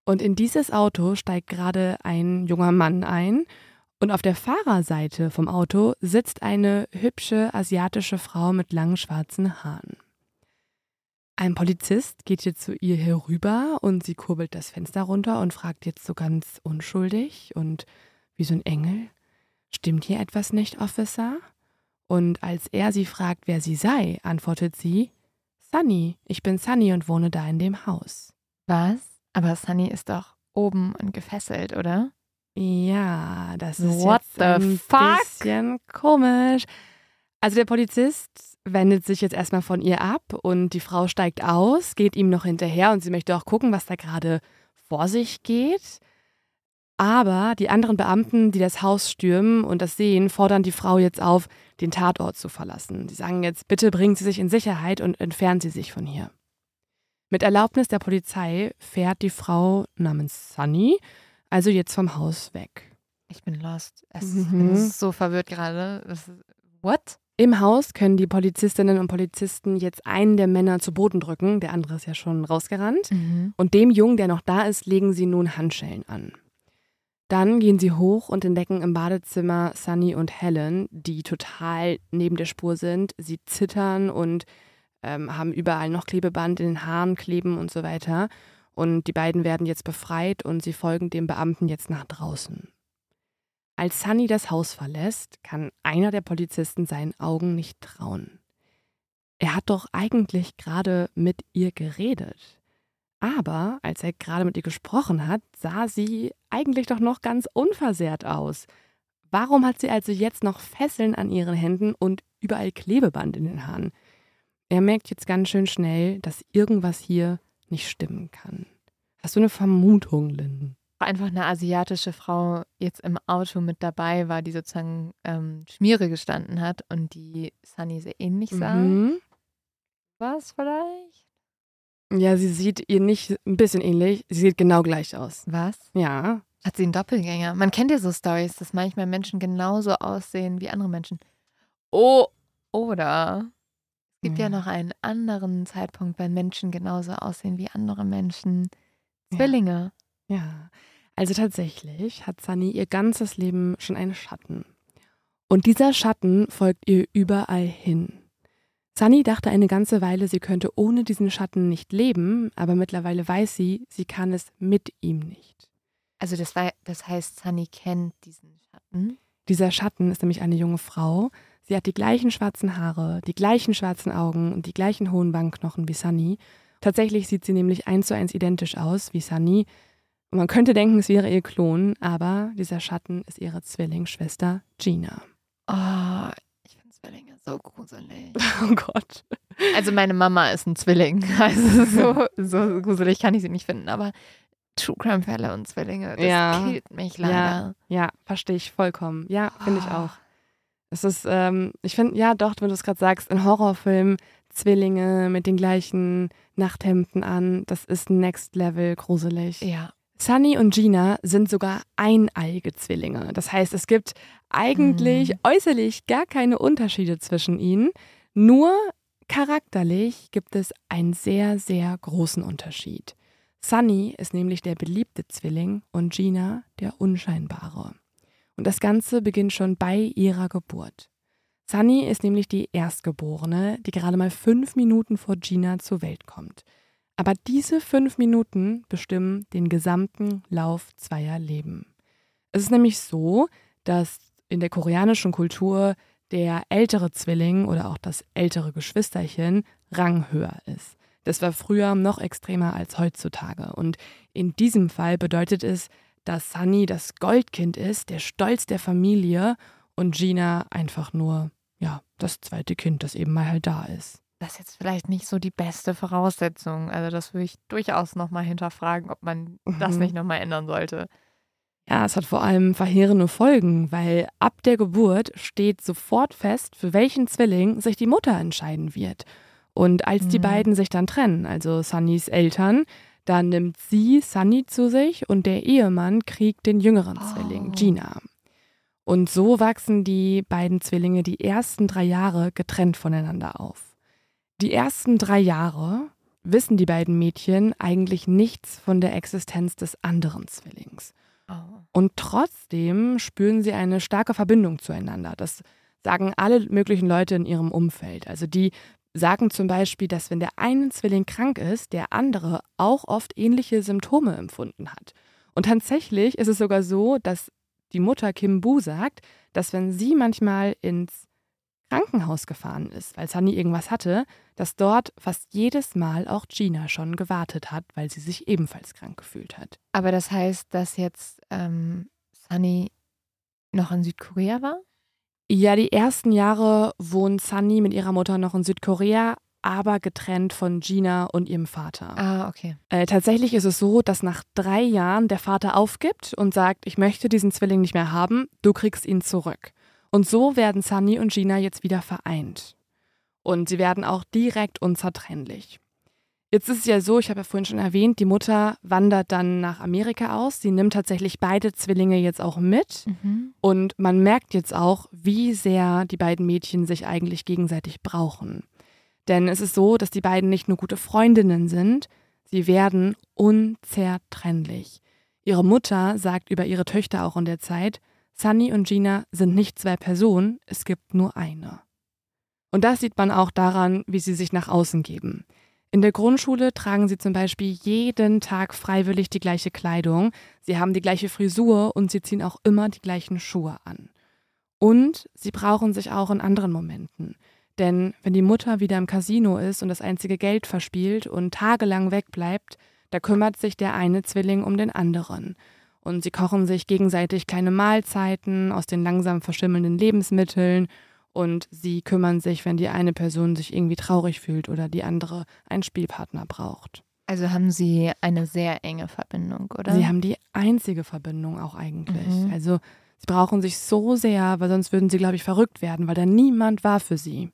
Und in dieses Auto steigt gerade ein junger Mann ein und auf der Fahrerseite vom Auto sitzt eine hübsche asiatische Frau mit langen schwarzen Haaren. Ein Polizist geht jetzt zu ihr herüber und sie kurbelt das Fenster runter und fragt jetzt so ganz unschuldig und wie so ein Engel, stimmt hier etwas nicht, Officer? Und als er sie fragt, wer sie sei, antwortet sie, Sunny, ich bin Sunny und wohne da in dem Haus. Was? Aber Sunny ist doch oben und gefesselt, oder? Ja, das ist What jetzt the ein fuck? bisschen komisch. Also der Polizist wendet sich jetzt erstmal von ihr ab und die Frau steigt aus, geht ihm noch hinterher und sie möchte auch gucken, was da gerade vor sich geht. Aber die anderen Beamten, die das Haus stürmen und das sehen, fordern die Frau jetzt auf, den Tatort zu verlassen. Sie sagen jetzt, bitte bringen Sie sich in Sicherheit und entfernen Sie sich von hier. Mit Erlaubnis der Polizei fährt die Frau namens Sunny also jetzt vom Haus weg. Ich bin lost. Es Mhm. bin so verwirrt gerade. Ist- What? Im Haus können die Polizistinnen und Polizisten jetzt einen der Männer zu Boden drücken, der andere ist ja schon rausgerannt. Mhm. Und dem Jungen, der noch da ist, legen sie nun Handschellen an. Dann gehen sie hoch und entdecken im Badezimmer Sunny und Helen, die total neben der Spur sind. Sie zittern und ähm, haben überall noch Klebeband in den Haaren kleben und so weiter. Und die beiden werden jetzt befreit und sie folgen dem Beamten jetzt nach draußen. Als Sunny das Haus verlässt, kann einer der Polizisten seinen Augen nicht trauen. Er hat doch eigentlich gerade mit ihr geredet. Aber als er gerade mit ihr gesprochen hat, sah sie eigentlich doch noch ganz unversehrt aus. Warum hat sie also jetzt noch Fesseln an ihren Händen und überall Klebeband in den Haaren? Er merkt jetzt ganz schön schnell, dass irgendwas hier nicht stimmen kann. Hast du eine Vermutung, Lynn? Einfach eine asiatische Frau jetzt im Auto mit dabei war, die sozusagen ähm, Schmiere gestanden hat und die Sunny sehr ähnlich sah. Mhm. Was vielleicht? Ja, sie sieht ihr nicht ein bisschen ähnlich. Sie sieht genau gleich aus. Was? Ja. Hat sie einen Doppelgänger? Man kennt ja so Stories, dass manchmal Menschen genauso aussehen wie andere Menschen. Oh, oder es gibt ja, Ja. noch einen anderen Zeitpunkt, wenn Menschen genauso aussehen wie andere Menschen. Zwillinge. Ja. Also tatsächlich hat Sunny ihr ganzes Leben schon einen Schatten. Und dieser Schatten folgt ihr überall hin. Sunny dachte eine ganze Weile, sie könnte ohne diesen Schatten nicht leben, aber mittlerweile weiß sie, sie kann es mit ihm nicht. Also das, war, das heißt, Sunny kennt diesen Schatten. Dieser Schatten ist nämlich eine junge Frau. Sie hat die gleichen schwarzen Haare, die gleichen schwarzen Augen und die gleichen hohen Wangenknochen wie Sunny. Tatsächlich sieht sie nämlich eins zu eins identisch aus wie Sunny. Und man könnte denken, es wäre ihr Klon, aber dieser Schatten ist ihre Zwillingsschwester Gina. Oh, ich finde Zwillinge so gruselig. Oh Gott. Also meine Mama ist ein Zwilling. Also so, so gruselig kann ich sie nicht finden. Aber True Crime Fälle und Zwillinge, das Ja. killt mich leider. Ja, verstehe ich vollkommen. Ja, finde ich Oh. auch. Es ist, ähm, ich finde, ja doch, wenn du es gerade sagst, in Horrorfilmen Zwillinge mit den gleichen Nachthemden an, das ist next level gruselig. Ja. Sunny und Gina sind sogar eineige Zwillinge. Das heißt, es gibt eigentlich Mhm. äußerlich gar keine Unterschiede zwischen ihnen. Nur charakterlich gibt es einen sehr, sehr großen Unterschied. Sunny ist nämlich der beliebte Zwilling und Gina der unscheinbare. Und das Ganze beginnt schon bei ihrer Geburt. Sunny ist nämlich die Erstgeborene, die gerade mal fünf Minuten vor Gina zur Welt kommt. Aber diese fünf Minuten bestimmen den gesamten Lauf zweier Leben. Es ist nämlich so, dass in der koreanischen Kultur der ältere Zwilling oder auch das ältere Geschwisterchen ranghöher ist. Das war früher noch extremer als heutzutage. Und in diesem Fall bedeutet es, dass Sunny das Goldkind ist, der Stolz der Familie und Gina einfach nur, ja, das zweite Kind, das eben mal halt da ist. Das ist jetzt vielleicht nicht so die beste Voraussetzung. Also das würde ich durchaus nochmal hinterfragen, ob man das Mhm. nicht nochmal ändern sollte. Ja, es hat vor allem verheerende Folgen, weil ab der Geburt steht sofort fest, für welchen Zwilling sich die Mutter entscheiden wird. Und als die Mhm. beiden sich dann trennen, also Sunnys Eltern, dann nimmt sie Sunny zu sich und der Ehemann kriegt den jüngeren Oh. Zwilling, Gina. Und so wachsen die beiden Zwillinge die ersten drei Jahre getrennt voneinander auf. Die ersten drei Jahre wissen die beiden Mädchen eigentlich nichts von der Existenz des anderen Zwillings. Oh. Und trotzdem spüren sie eine starke Verbindung zueinander. Das sagen alle möglichen Leute in ihrem Umfeld. Also die sagen zum Beispiel, dass wenn der eine Zwilling krank ist, der andere auch oft ähnliche Symptome empfunden hat. Und tatsächlich ist es sogar so, dass die Mutter Kim Bu sagt, dass wenn sie manchmal ins Krankenhaus gefahren ist, weil Sunny irgendwas hatte, dass dort fast jedes Mal auch Gina schon gewartet hat, weil sie sich ebenfalls krank gefühlt hat. Aber das heißt, dass jetzt ähm, Sunny noch in Südkorea war? Ja, die ersten Jahre wohnt Sunny mit ihrer Mutter noch in Südkorea, aber getrennt von Gina und ihrem Vater. Ah, okay. Äh, tatsächlich ist es so, dass nach drei Jahren der Vater aufgibt und sagt, ich möchte diesen Zwilling nicht mehr haben, du kriegst ihn zurück. Und so werden Sunny und Gina jetzt wieder vereint. Und sie werden auch direkt unzertrennlich. Jetzt ist es ja so, ich habe ja vorhin schon erwähnt, die Mutter wandert dann nach Amerika aus. Sie nimmt tatsächlich beide Zwillinge jetzt auch mit. Mhm. Und man merkt jetzt auch, wie sehr die beiden Mädchen sich eigentlich gegenseitig brauchen. Denn es ist so, dass die beiden nicht nur gute Freundinnen sind, sie werden unzertrennlich. Ihre Mutter sagt über ihre Töchter auch in der Zeit, Sunny und Gina sind nicht zwei Personen, es gibt nur eine. Und das sieht man auch daran, wie sie sich nach außen geben. In der Grundschule tragen sie zum Beispiel jeden Tag freiwillig die gleiche Kleidung, sie haben die gleiche Frisur und sie ziehen auch immer die gleichen Schuhe an. Und sie brauchen sich auch in anderen Momenten. Denn wenn die Mutter wieder im Casino ist und das einzige Geld verspielt und tagelang wegbleibt, da kümmert sich der eine Zwilling um den anderen. Und sie kochen sich gegenseitig kleine Mahlzeiten aus den langsam verschimmelnden Lebensmitteln und sie kümmern sich, wenn die eine Person sich irgendwie traurig fühlt oder die andere einen Spielpartner braucht. Also haben sie eine sehr enge Verbindung, oder? Sie haben die einzige Verbindung auch eigentlich. Mhm. Also sie brauchen sich so sehr, weil sonst würden sie, glaube ich, verrückt werden, weil da niemand war für sie.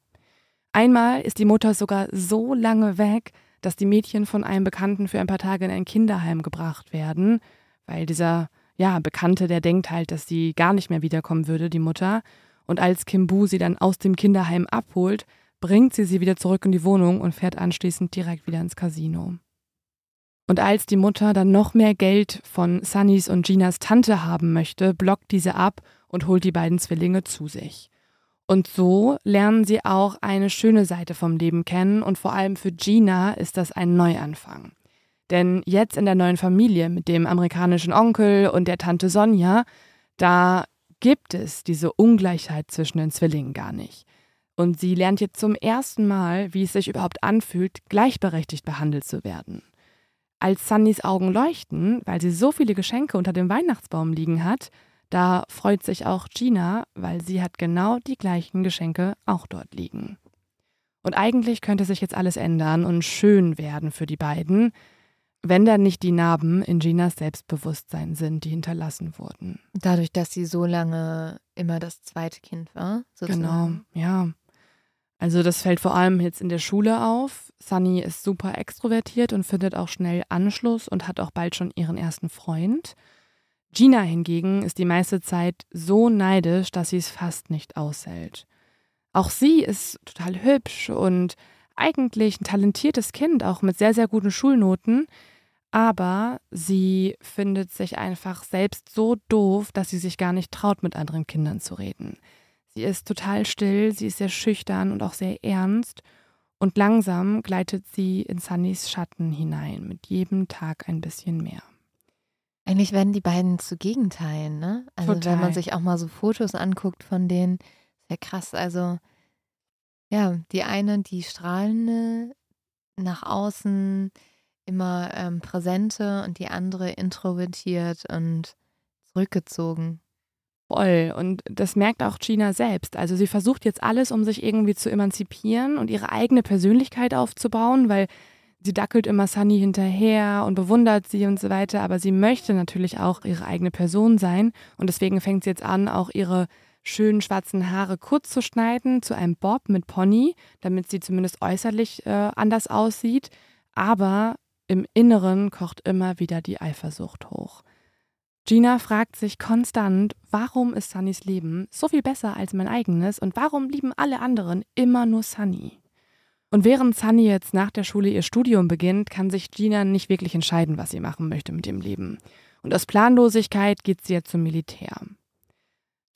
Einmal ist die Mutter sogar so lange weg, dass die Mädchen von einem Bekannten für ein paar Tage in ein Kinderheim gebracht werden, weil dieser, ja, Bekannte, der denkt halt, dass sie gar nicht mehr wiederkommen würde, die Mutter. Und als Kimbu sie dann aus dem Kinderheim abholt, bringt sie sie wieder zurück in die Wohnung und fährt anschließend direkt wieder ins Casino. Und als die Mutter dann noch mehr Geld von Sunnys und Ginas Tante haben möchte, blockt diese ab und holt die beiden Zwillinge zu sich. Und so lernen sie auch eine schöne Seite vom Leben kennen und vor allem für Gina ist das ein Neuanfang. Denn jetzt in der neuen Familie mit dem amerikanischen Onkel und der Tante Sonja, da gibt es diese Ungleichheit zwischen den Zwillingen gar nicht. Und sie lernt jetzt zum ersten Mal, wie es sich überhaupt anfühlt, gleichberechtigt behandelt zu werden. Als Sunnys Augen leuchten, weil sie so viele Geschenke unter dem Weihnachtsbaum liegen hat, da freut sich auch Gina, weil sie hat genau die gleichen Geschenke auch dort liegen. Und eigentlich könnte sich jetzt alles ändern und schön werden für die beiden, wenn da nicht die Narben in Ginas Selbstbewusstsein sind, die hinterlassen wurden. Dadurch, dass sie so lange immer das zweite Kind war, sozusagen. Genau, ja. Also das fällt vor allem jetzt in der Schule auf. Sunny ist super extrovertiert und findet auch schnell Anschluss und hat auch bald schon ihren ersten Freund. Gina hingegen ist die meiste Zeit so neidisch, dass sie es fast nicht aushält. Auch sie ist total hübsch und eigentlich ein talentiertes Kind, auch mit sehr, sehr guten Schulnoten, aber sie findet sich einfach selbst so doof, dass sie sich gar nicht traut, mit anderen Kindern zu reden. Sie ist total still, sie ist sehr schüchtern und auch sehr ernst. Und langsam gleitet sie in Sunnys Schatten hinein, mit jedem Tag ein bisschen mehr. Eigentlich werden die beiden zu Gegenteilen, ne? Also Total. wenn man sich auch mal so Fotos anguckt von denen, ist ja krass. Also ja, die eine, die strahlende, nach außen immer ähm, präsente und die andere introvertiert und zurückgezogen. Voll. Und das merkt auch Gina selbst. Also sie versucht jetzt alles, um sich irgendwie zu emanzipieren und ihre eigene Persönlichkeit aufzubauen, weil sie dackelt immer Sunny hinterher und bewundert sie und so weiter. Aber sie möchte natürlich auch ihre eigene Person sein. Und deswegen fängt sie jetzt an, auch ihre schönen schwarzen Haare kurz zu schneiden zu einem Bob mit Pony, damit sie zumindest äußerlich äh, anders aussieht. Aber im Inneren kocht immer wieder die Eifersucht hoch. Gina fragt sich konstant, warum ist Sunnys Leben so viel besser als mein eigenes und warum lieben alle anderen immer nur Sunny? Und während Sunny jetzt nach der Schule ihr Studium beginnt, kann sich Gina nicht wirklich entscheiden, was sie machen möchte mit ihrem Leben. Und aus Planlosigkeit geht sie jetzt zum Militär.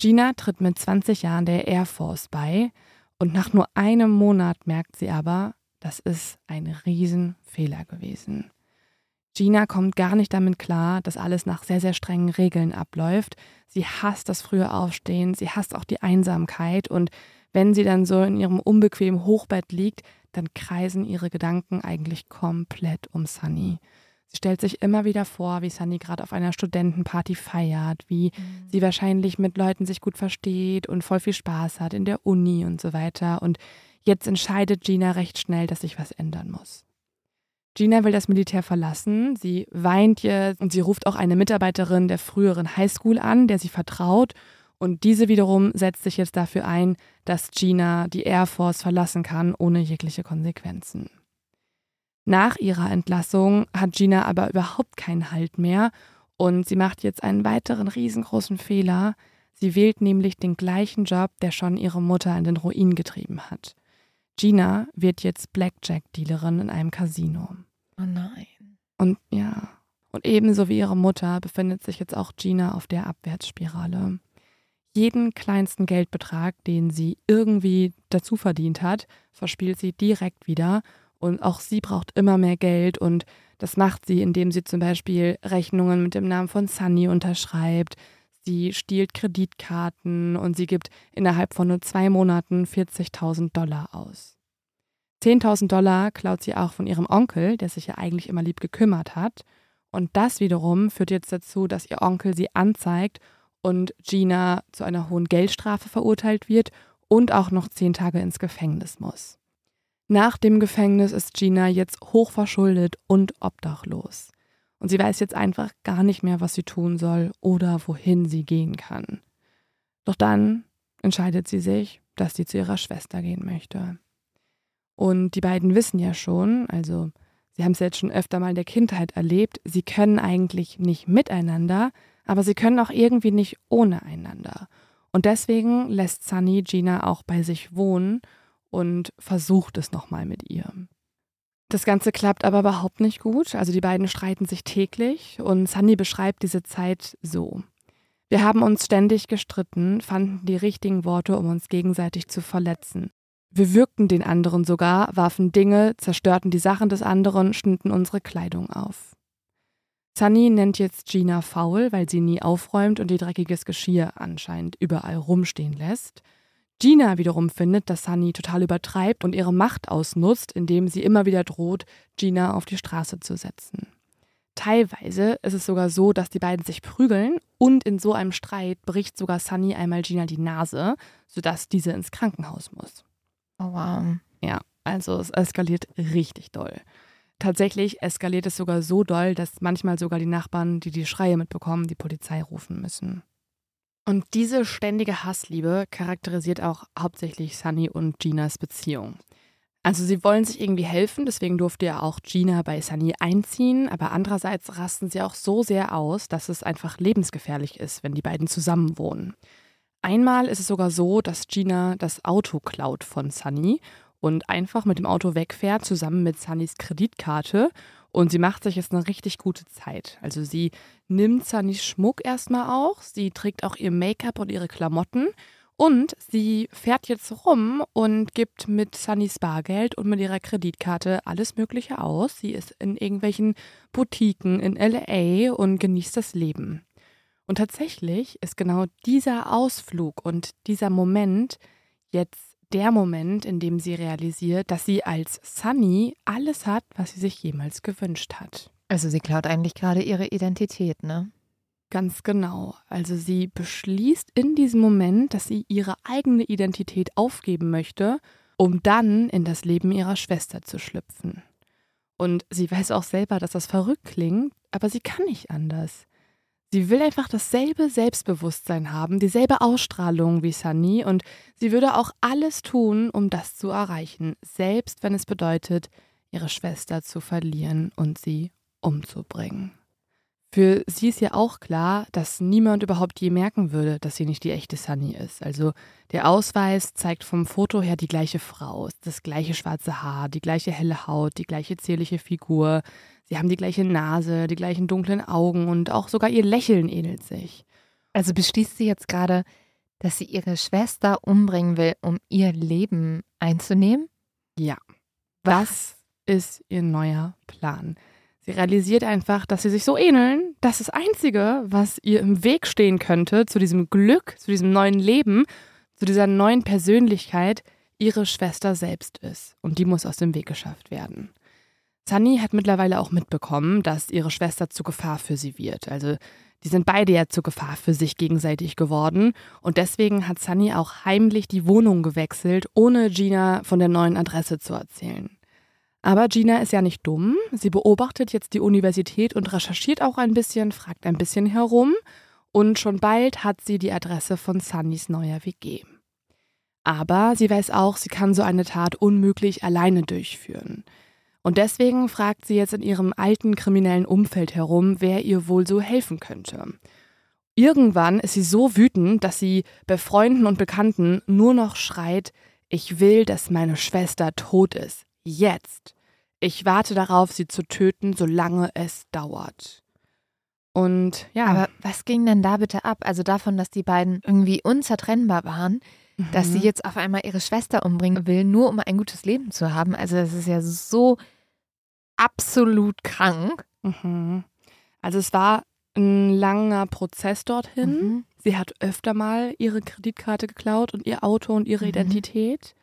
Gina tritt mit 20 Jahren der Air Force bei und nach nur einem Monat merkt sie aber, das ist ein Riesenfehler gewesen. Gina kommt gar nicht damit klar, dass alles nach sehr, sehr strengen Regeln abläuft. Sie hasst das frühe Aufstehen, sie hasst auch die Einsamkeit und wenn sie dann so in ihrem unbequemen Hochbett liegt, dann kreisen ihre Gedanken eigentlich komplett um Sunny. Sie stellt sich immer wieder vor, wie Sunny gerade auf einer Studentenparty feiert, wie Mhm. sie wahrscheinlich mit Leuten sich gut versteht und voll viel Spaß hat in der Uni und so weiter. Und jetzt entscheidet Gina recht schnell, dass sich was ändern muss. Gina will das Militär verlassen. Sie weint jetzt und sie ruft auch eine Mitarbeiterin der früheren Highschool an, der sie vertraut. Und diese wiederum setzt sich jetzt dafür ein, dass Gina die Air Force verlassen kann, ohne jegliche Konsequenzen. Nach ihrer Entlassung hat Gina aber überhaupt keinen Halt mehr und sie macht jetzt einen weiteren riesengroßen Fehler. Sie wählt nämlich den gleichen Job, der schon ihre Mutter in den Ruin getrieben hat. Gina wird jetzt Blackjack-Dealerin in einem Casino. Oh nein. Und ja, und ebenso wie ihre Mutter befindet sich jetzt auch Gina auf der Abwärtsspirale. Jeden kleinsten Geldbetrag, den sie irgendwie dazu verdient hat, verspielt sie direkt wieder. Und auch sie braucht immer mehr Geld und das macht sie, indem sie zum Beispiel Rechnungen mit dem Namen von Sunny unterschreibt. Sie stiehlt Kreditkarten und sie gibt innerhalb von nur zwei Monaten 40.000 Dollar aus. 10.000 Dollar klaut sie auch von ihrem Onkel, der sich ja eigentlich immer lieb gekümmert hat. Und das wiederum führt jetzt dazu, dass ihr Onkel sie anzeigt und Gina zu einer hohen Geldstrafe verurteilt wird und auch noch zehn Tage ins Gefängnis muss. Nach dem Gefängnis ist Gina jetzt hochverschuldet und obdachlos. Und sie weiß jetzt einfach gar nicht mehr, was sie tun soll oder wohin sie gehen kann. Doch dann entscheidet sie sich, dass sie zu ihrer Schwester gehen möchte. Und die beiden wissen ja schon, also sie haben es jetzt schon öfter mal in der Kindheit erlebt, sie können eigentlich nicht miteinander, aber sie können auch irgendwie nicht ohne einander. Und deswegen lässt Sunny Gina auch bei sich wohnen und versucht es nochmal mit ihr. Das Ganze klappt aber überhaupt nicht gut. Also die beiden streiten sich täglich und Sunny beschreibt diese Zeit so. Wir haben uns ständig gestritten, fanden die richtigen Worte, um uns gegenseitig zu verletzen. Wir würgten den anderen sogar, warfen Dinge, zerstörten die Sachen des anderen, schnitten unsere Kleidung auf. Sunny nennt jetzt Gina faul, weil sie nie aufräumt und ihr dreckiges Geschirr anscheinend überall rumstehen lässt. Gina wiederum findet, dass Sunny total übertreibt und ihre Macht ausnutzt, indem sie immer wieder droht, Gina auf die Straße zu setzen. Teilweise ist es sogar so, dass die beiden sich prügeln und in so einem Streit bricht sogar Sunny einmal Gina die Nase, sodass diese ins Krankenhaus muss. Oh wow. Ja, also es eskaliert richtig doll. Tatsächlich eskaliert es sogar so doll, dass manchmal sogar die Nachbarn, die die Schreie mitbekommen, die Polizei rufen müssen. Und diese ständige Hassliebe charakterisiert auch hauptsächlich Sunny und Ginas Beziehung. Also sie wollen sich irgendwie helfen, deswegen durfte ja auch Gina bei Sunny einziehen, aber andererseits rasten sie auch so sehr aus, dass es einfach lebensgefährlich ist, wenn die beiden zusammen wohnen. Einmal ist es sogar so, dass Gina das Auto klaut von Sunny und einfach mit dem Auto wegfährt, zusammen mit Sunnys Kreditkarte. Und sie macht sich jetzt eine richtig gute Zeit. Also sie nimmt Sunnys Schmuck erstmal auch, sie trägt auch ihr Make-up und ihre Klamotten und sie fährt jetzt rum und gibt mit Sunnys Bargeld und mit ihrer Kreditkarte alles Mögliche aus. Sie ist in irgendwelchen Boutiquen in LA und genießt das Leben. Und tatsächlich ist genau dieser Ausflug und dieser Moment jetzt der Moment, in dem sie realisiert, dass sie als Sunny alles hat, was sie sich jemals gewünscht hat. Also sie klaut eigentlich gerade ihre Identität, ne? Ganz genau. Also sie beschließt in diesem Moment, dass sie ihre eigene Identität aufgeben möchte, um dann in das Leben ihrer Schwester zu schlüpfen. Und sie weiß auch selber, dass das verrückt klingt, aber sie kann nicht anders. Sie will einfach dasselbe Selbstbewusstsein haben, dieselbe Ausstrahlung wie Sunny und sie würde auch alles tun, um das zu erreichen, selbst wenn es bedeutet, ihre Schwester zu verlieren und sie umzubringen. Für sie ist ja auch klar, dass niemand überhaupt je merken würde, dass sie nicht die echte Sunny ist. Also der Ausweis zeigt vom Foto her die gleiche Frau, das gleiche schwarze Haar, die gleiche helle Haut, die gleiche zierliche Figur. Sie haben die gleiche Nase, die gleichen dunklen Augen und auch sogar ihr Lächeln ähnelt sich. Also beschließt sie jetzt gerade, dass sie ihre Schwester umbringen will, um ihr Leben einzunehmen? Ja. Was ist ihr neuer Plan? Sie realisiert einfach, dass sie sich so ähneln, dass das Einzige, was ihr im Weg stehen könnte zu diesem Glück, zu diesem neuen Leben, zu dieser neuen Persönlichkeit, ihre Schwester selbst ist. Und die muss aus dem Weg geschafft werden. Sunny hat mittlerweile auch mitbekommen, dass ihre Schwester zu Gefahr für sie wird. Also die sind beide ja zu Gefahr für sich gegenseitig geworden. Und deswegen hat Sunny auch heimlich die Wohnung gewechselt, ohne Gina von der neuen Adresse zu erzählen. Aber Gina ist ja nicht dumm. Sie beobachtet jetzt die Universität und recherchiert auch ein bisschen, fragt ein bisschen herum. Und schon bald hat sie die Adresse von Sunnys neuer WG. Aber sie weiß auch, sie kann so eine Tat unmöglich alleine durchführen. Und deswegen fragt sie jetzt in ihrem alten kriminellen Umfeld herum, wer ihr wohl so helfen könnte. Irgendwann ist sie so wütend, dass sie bei Freunden und Bekannten nur noch schreit, ich will, dass meine Schwester tot ist. Jetzt. Ich warte darauf, sie zu töten, solange es dauert. Und ja. Aber was ging denn da bitte ab? Also davon, dass die beiden irgendwie unzertrennbar waren, mhm. dass sie mhm. jetzt auf einmal ihre Schwester umbringen will, nur um ein gutes Leben zu haben. Also das ist ja so absolut krank. Mhm. Also es war ein langer Prozess dorthin. Mhm. Sie hat öfter mal ihre Kreditkarte geklaut und ihr Auto und ihre mhm. Identität.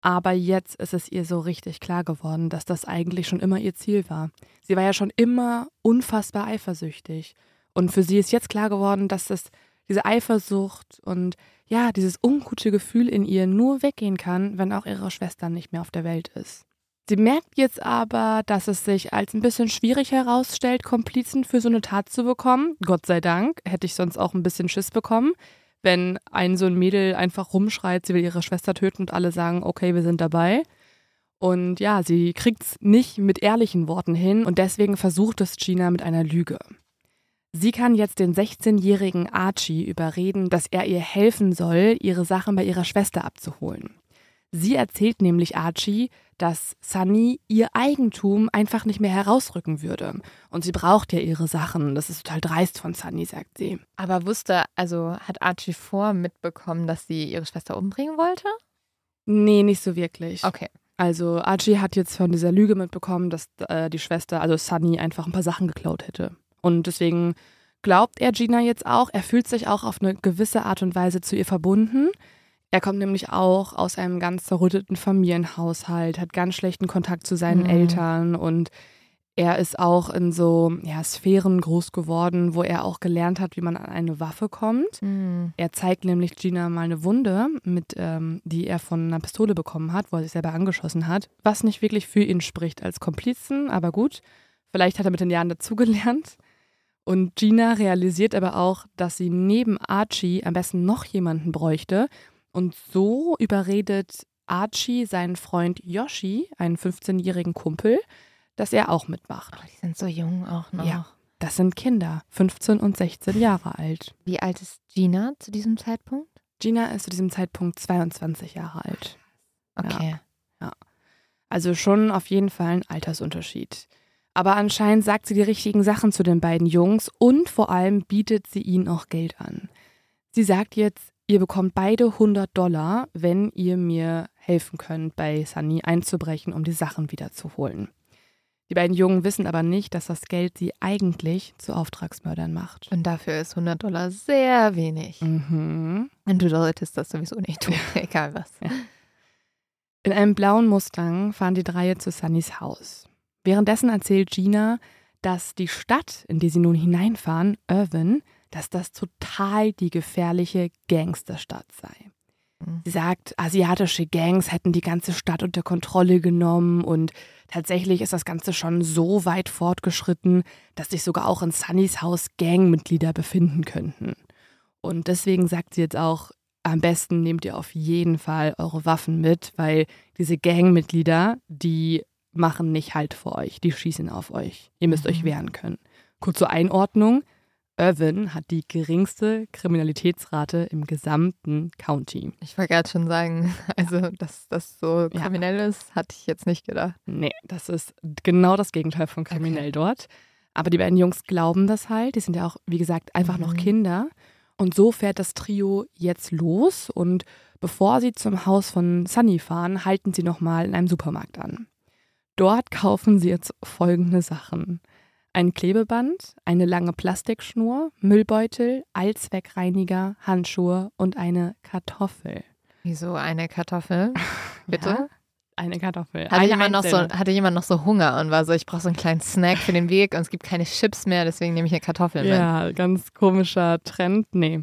Aber jetzt ist es ihr so richtig klar geworden, dass das eigentlich schon immer ihr Ziel war. Sie war ja schon immer unfassbar eifersüchtig. Und für sie ist jetzt klar geworden, dass das diese Eifersucht und ja, dieses ungute Gefühl in ihr nur weggehen kann, wenn auch ihre Schwester nicht mehr auf der Welt ist. Sie merkt jetzt aber, dass es sich als ein bisschen schwierig herausstellt, Komplizen für so eine Tat zu bekommen. Gott sei Dank, hätte ich sonst auch ein bisschen Schiss bekommen, wenn ein so ein Mädel einfach rumschreit, sie will ihre Schwester töten und alle sagen, okay, wir sind dabei. Und ja, sie kriegt es nicht mit ehrlichen Worten hin und deswegen versucht es Gina mit einer Lüge. Sie kann jetzt den 16-jährigen Archie überreden, dass er ihr helfen soll, ihre Sachen bei ihrer Schwester abzuholen. Sie erzählt nämlich Archie, dass Sunny ihr Eigentum einfach nicht mehr herausrücken würde. Und sie braucht ja ihre Sachen. Das ist total dreist von Sunny, sagt sie. Aber wusste, also hat Archie vor mitbekommen, dass sie ihre Schwester umbringen wollte? Nee, nicht so wirklich. Okay. Also Archie hat jetzt von dieser Lüge mitbekommen, dass äh, die Schwester, also Sunny, einfach ein paar Sachen geklaut hätte. Und deswegen glaubt er Gina jetzt auch. Er fühlt sich auch auf eine gewisse Art und Weise zu ihr verbunden. Er kommt nämlich auch aus einem ganz zerrütteten Familienhaushalt, hat ganz schlechten Kontakt zu seinen Mhm. Eltern und er ist auch in so ja, Sphären groß geworden, wo er auch gelernt hat, wie man an eine Waffe kommt. Hm. Er zeigt nämlich Gina mal eine Wunde, mit, ähm, die er von einer Pistole bekommen hat, wo er sich selber angeschossen hat, was nicht wirklich für ihn spricht als Komplizen, aber gut, vielleicht hat er mit den Jahren dazugelernt. Und Gina realisiert aber auch, dass sie neben Archie am besten noch jemanden bräuchte. Und so überredet Archie seinen Freund Yoshi, einen 15-jährigen Kumpel, dass er auch mitmacht. Oh, die sind so jung auch noch. Ja. Das sind Kinder, 15 und 16 Jahre alt. Wie alt ist Gina zu diesem Zeitpunkt? Gina ist zu diesem Zeitpunkt 22 Jahre alt. Okay. Also schon auf jeden Fall ein Altersunterschied. Aber anscheinend sagt sie die richtigen Sachen zu den beiden Jungs und vor allem bietet sie ihnen auch Geld an. Sie sagt jetzt, ihr bekommt beide 100 Dollar, wenn ihr mir helfen könnt, bei Sunny einzubrechen, um die Sachen wiederzuholen. Die beiden Jungen wissen aber nicht, dass das Geld sie eigentlich zu Auftragsmördern macht. Und dafür ist 100 Dollar sehr wenig. Mhm. Und du solltest das sowieso nicht tun, egal was. In einem blauen Mustang fahren die drei zu Sunnys Haus. Währenddessen erzählt Gina, dass die Stadt, in die sie nun hineinfahren, Irvin, dass das total die gefährliche Gangsterstadt sei. Mhm. Sie sagt, asiatische Gangs hätten die ganze Stadt unter Kontrolle genommen und tatsächlich ist das Ganze schon so weit fortgeschritten, dass sich sogar auch in Sunnys Haus Gangmitglieder befinden könnten. Und deswegen sagt sie jetzt auch, am besten nehmt ihr auf jeden Fall eure Waffen mit, weil diese Gangmitglieder, die machen nicht Halt vor euch, die schießen auf euch. Ihr müsst Mhm. euch wehren können. Kurz zur Einordnung. Irvin hat die geringste Kriminalitätsrate im gesamten County. Ich wollte gerade schon sagen, also dass das so Ja. kriminell ist, hatte ich jetzt nicht gedacht. Nee, das ist genau das Gegenteil von kriminell dort. Aber die beiden Jungs glauben das halt. Die sind ja auch, wie gesagt, einfach noch Mhm. Kinder. Und so fährt das Trio jetzt los. Und bevor sie zum Haus von Sunny fahren, halten sie nochmal in einem Supermarkt an. Dort kaufen sie jetzt folgende Sachen. Ein Klebeband, eine lange Plastikschnur, Müllbeutel, Allzweckreiniger, Handschuhe und eine Kartoffel. Wieso eine Kartoffel? Bitte? Ja, eine Kartoffel. Hatte, Eine jemand noch so, hatte jemand noch so Hunger und war so, ich brauche so einen kleinen Snack für den Weg und es gibt keine Chips mehr, deswegen nehme ich eine Kartoffel mit. Ja, ganz komischer Trend. Nee.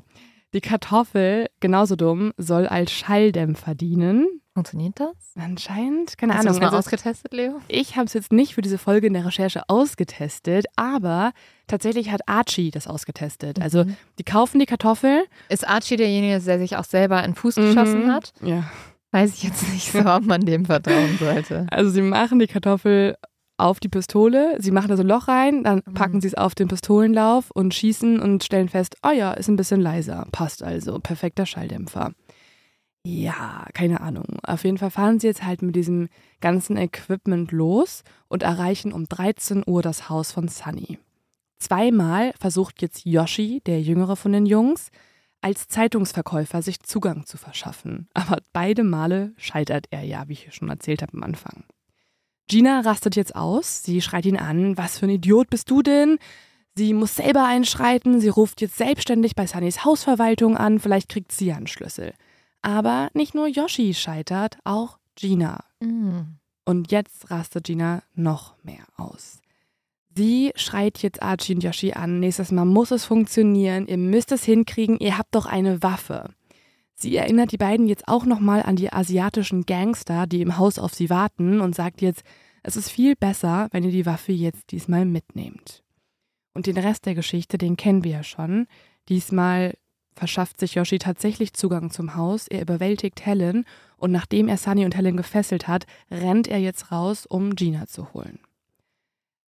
Die Kartoffel, genauso dumm, soll als Schalldämpfer dienen. Funktioniert das? Anscheinend, keine Hast du Ahnung. das mal Also, ausgetestet, Leo? ich habe es jetzt nicht für diese Folge in der Recherche ausgetestet, aber tatsächlich hat Archie das ausgetestet. Also Mhm. die kaufen die Kartoffel. Ist Archie derjenige, der sich auch selber in den Fuß geschossen Mhm. hat? Ja. Weiß ich jetzt nicht so, ob man dem vertrauen sollte. Also sie machen die Kartoffel auf die Pistole, sie machen da so ein Loch rein, dann Mhm. packen sie es auf den Pistolenlauf und schießen und stellen fest, oh ja, ist ein bisschen leiser, passt also, perfekter Schalldämpfer. Ja, keine Ahnung. Auf jeden Fall fahren sie jetzt halt mit diesem ganzen Equipment los und erreichen um 13 Uhr das Haus von Sunny. Zweimal versucht jetzt Yoshi, der jüngere von den Jungs, als Zeitungsverkäufer sich Zugang zu verschaffen. Aber beide Male scheitert er ja, wie ich schon erzählt habe am Anfang. Gina rastet jetzt aus. Sie schreit ihn an. Was für ein Idiot bist du denn? Sie muss selber einschreiten. Sie ruft jetzt selbstständig bei Sunnys Hausverwaltung an. Vielleicht kriegt sie einen Schlüssel. Aber nicht nur Yoshi scheitert, auch Gina. Mhm. Und jetzt rastet Gina noch mehr aus. Sie schreit jetzt Archie und Yoshi an. Nächstes Mal muss es funktionieren. Ihr müsst es hinkriegen. Ihr habt doch eine Waffe. Sie erinnert die beiden jetzt auch nochmal an die asiatischen Gangster, die im Haus auf sie warten und sagt jetzt, es ist viel besser, wenn ihr die Waffe jetzt diesmal mitnehmt. Und den Rest der Geschichte, den kennen wir ja schon. Diesmal verschafft sich Yoshi tatsächlich Zugang zum Haus. Er überwältigt Helen und nachdem er Sunny und Helen gefesselt hat, rennt er jetzt raus, um Gina zu holen.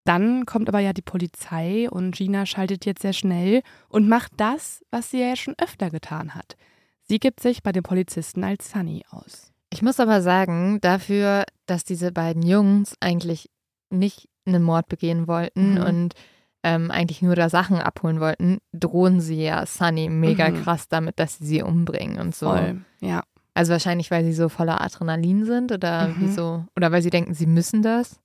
Dann kommt aber ja die Polizei und Gina schaltet jetzt sehr schnell und macht das, was sie ja schon öfter getan hat. Sie gibt sich bei den Polizisten als Sunny aus. Ich muss aber sagen, dafür, dass diese beiden Jungs eigentlich nicht einen Mord begehen wollten Mhm. und ähm, eigentlich nur da Sachen abholen wollten, drohen sie ja Sunny mega Mhm. krass damit, dass sie sie umbringen und so. Voll. Ja. Also wahrscheinlich, weil sie so voller Adrenalin sind oder Mhm. wieso? Oder weil sie denken, sie müssen das.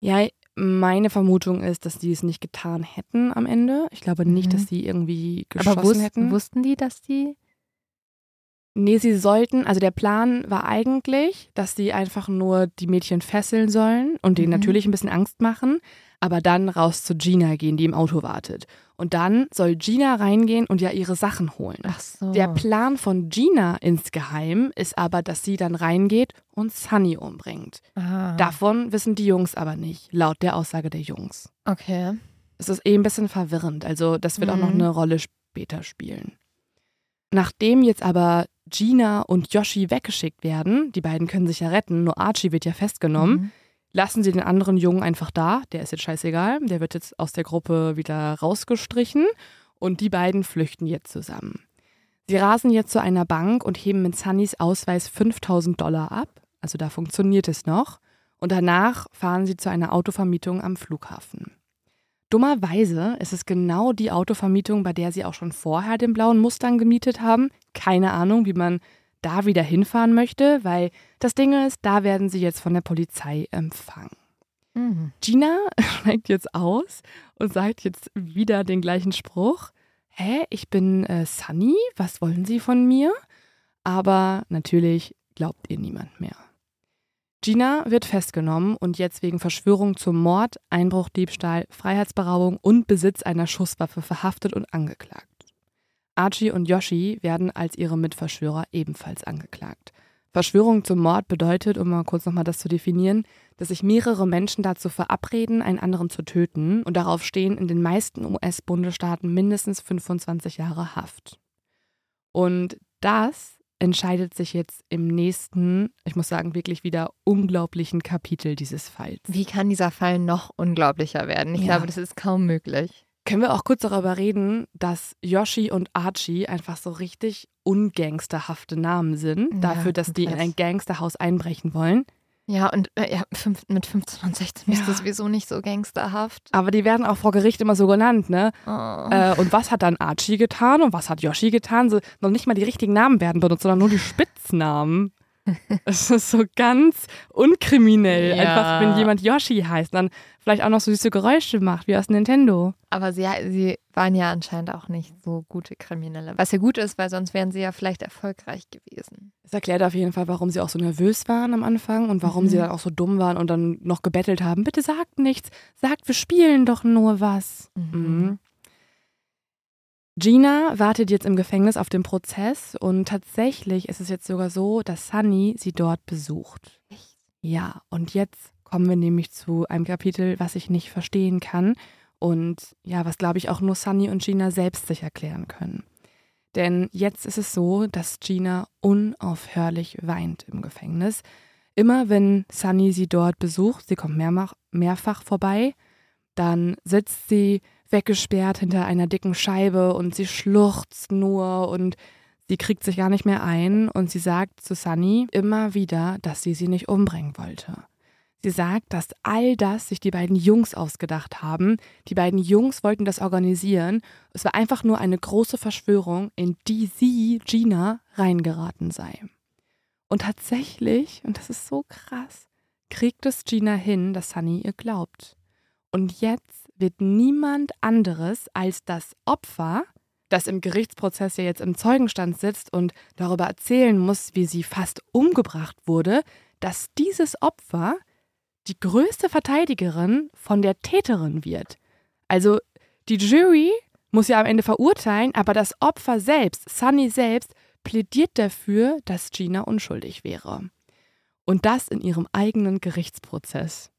Ja, meine Vermutung ist, dass die es nicht getan hätten am Ende. Ich glaube nicht, Mhm. dass sie irgendwie geschossen Aber wus hätten. wussten die, dass die. Nee, sie sollten, also der Plan war eigentlich, dass sie einfach nur die Mädchen fesseln sollen und denen Mhm. natürlich ein bisschen Angst machen, aber dann raus zu Gina gehen, die im Auto wartet. Und dann soll Gina reingehen und ja ihre Sachen holen. Ach so. Der Plan von Gina insgeheim ist aber, dass sie dann reingeht und Sunny umbringt. ah. Davon wissen die Jungs aber nicht, laut der Aussage der Jungs. Okay. Es ist eh ein bisschen verwirrend, also das wird auch noch Mhm. eine Rolle später spielen. Nachdem jetzt aber Gina und Yoshi weggeschickt werden, die beiden können sich ja retten, nur Archie wird ja festgenommen, Mhm. Lassen sie den anderen Jungen einfach da, der ist jetzt scheißegal, der wird jetzt aus der Gruppe wieder rausgestrichen und die beiden flüchten jetzt zusammen. Sie rasen jetzt zu einer Bank und heben mit Sunnys Ausweis 5000 Dollar ab, also da funktioniert es noch, und danach fahren sie zu einer Autovermietung am Flughafen. Dummerweise ist es genau die Autovermietung, bei der sie auch schon vorher den blauen Mustang gemietet haben. Keine Ahnung, wie man da wieder hinfahren möchte, weil das Ding ist, da werden sie jetzt von der Polizei empfangen. Mhm. Gina steigt jetzt aus und sagt jetzt wieder den gleichen Spruch. Hä, ich bin äh, Sunny, was wollen Sie von mir? Aber natürlich glaubt ihr niemand mehr. Gina wird festgenommen und jetzt wegen Verschwörung zum Mord, Einbruch, Diebstahl, Freiheitsberaubung und Besitz einer Schusswaffe verhaftet und angeklagt. Archie und Yoshi werden als ihre Mitverschwörer ebenfalls angeklagt. Verschwörung zum Mord bedeutet, um mal kurz nochmal das zu definieren, dass sich mehrere Menschen dazu verabreden, einen anderen zu töten und darauf stehen in den meisten US-Bundesstaaten mindestens 25 Jahre Haft. Und das entscheidet sich jetzt im nächsten, ich muss sagen, wirklich wieder unglaublichen Kapitel dieses Falls. Wie kann dieser Fall noch unglaublicher werden? Ich Ja. glaube, das ist kaum möglich. Können wir auch kurz darüber reden, dass Yoshi und Archie einfach so richtig ungangsterhafte Namen sind, Ja, dafür, dass die in ein Gangsterhaus einbrechen wollen. Ja, und äh, ja, fünf, mit 15 und 16 ist Ja. das sowieso nicht so gangsterhaft. Aber die werden auch vor Gericht immer so genannt, ne? Oh. Äh, und was hat dann Archie getan und was hat Yoshi getan? So, noch nicht mal die richtigen Namen werden benutzt, sondern nur die Spitznamen. Es ist so ganz unkriminell. Ja. Einfach, wenn jemand Yoshi heißt, dann vielleicht auch noch so süße Geräusche macht, wie aus Nintendo. Aber sie, sie waren ja anscheinend auch nicht so gute Kriminelle. Was ja gut ist, weil sonst wären sie ja vielleicht erfolgreich gewesen. Es erklärt auf jeden Fall, warum sie auch so nervös waren am Anfang und warum Mhm. sie dann auch so dumm waren und dann noch gebettelt haben. Bitte sagt nichts. Sagt, wir spielen doch nur was. Mhm. Gina wartet jetzt im Gefängnis auf den Prozess und tatsächlich ist es jetzt sogar so, dass Sunny sie dort besucht. Echt? Ja, und jetzt kommen wir nämlich zu einem Kapitel, was ich nicht verstehen kann und ja, was glaube ich auch nur Sunny und Gina selbst sich erklären können. Denn jetzt ist es so, dass Gina unaufhörlich weint im Gefängnis. Immer wenn Sunny sie dort besucht, sie kommt mehrfach vorbei, dann sitzt sie weggesperrt hinter einer dicken Scheibe und sie schluchzt nur und sie kriegt sich gar nicht mehr ein und sie sagt zu Sunny immer wieder, dass sie sie nicht umbringen wollte. Sie sagt, dass all das sich die beiden Jungs ausgedacht haben. Die beiden Jungs wollten das organisieren. Es war einfach nur eine große Verschwörung, in die sie, Gina, reingeraten sei. Und tatsächlich, und das ist so krass, kriegt es Gina hin, dass Sunny ihr glaubt. Und jetzt wird niemand anderes als das Opfer, das im Gerichtsprozess ja jetzt im Zeugenstand sitzt und darüber erzählen muss, wie sie fast umgebracht wurde, dass dieses Opfer die größte Verteidigerin von der Täterin wird. Also die Jury muss ja am Ende verurteilen, aber das Opfer selbst, Sunny selbst, plädiert dafür, dass Gina unschuldig wäre. Und das in ihrem eigenen Gerichtsprozess.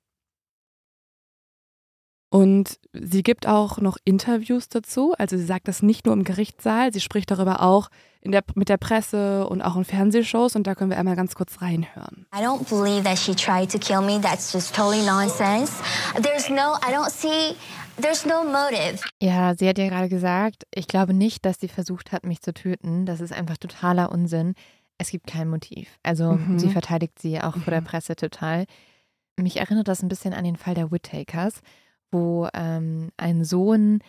Und sie gibt auch noch Interviews dazu. Also sie sagt das nicht nur im Gerichtssaal, sie spricht darüber auch in der, mit der Presse und auch in Fernsehshows. Und da können wir einmal ganz kurz reinhören. I don't believe that she tried to kill me. That's just totally nonsense. There's no, I don't see, there's no motive. Ja, sie hat ja gerade gesagt, ich glaube nicht, dass sie versucht hat, mich zu töten. Das ist einfach totaler Unsinn. Es gibt kein Motiv. Also Mhm. sie verteidigt sie auch vor der Presse total. Mich erinnert das ein bisschen an den Fall der Whittakers, wo ähm, ein Sohn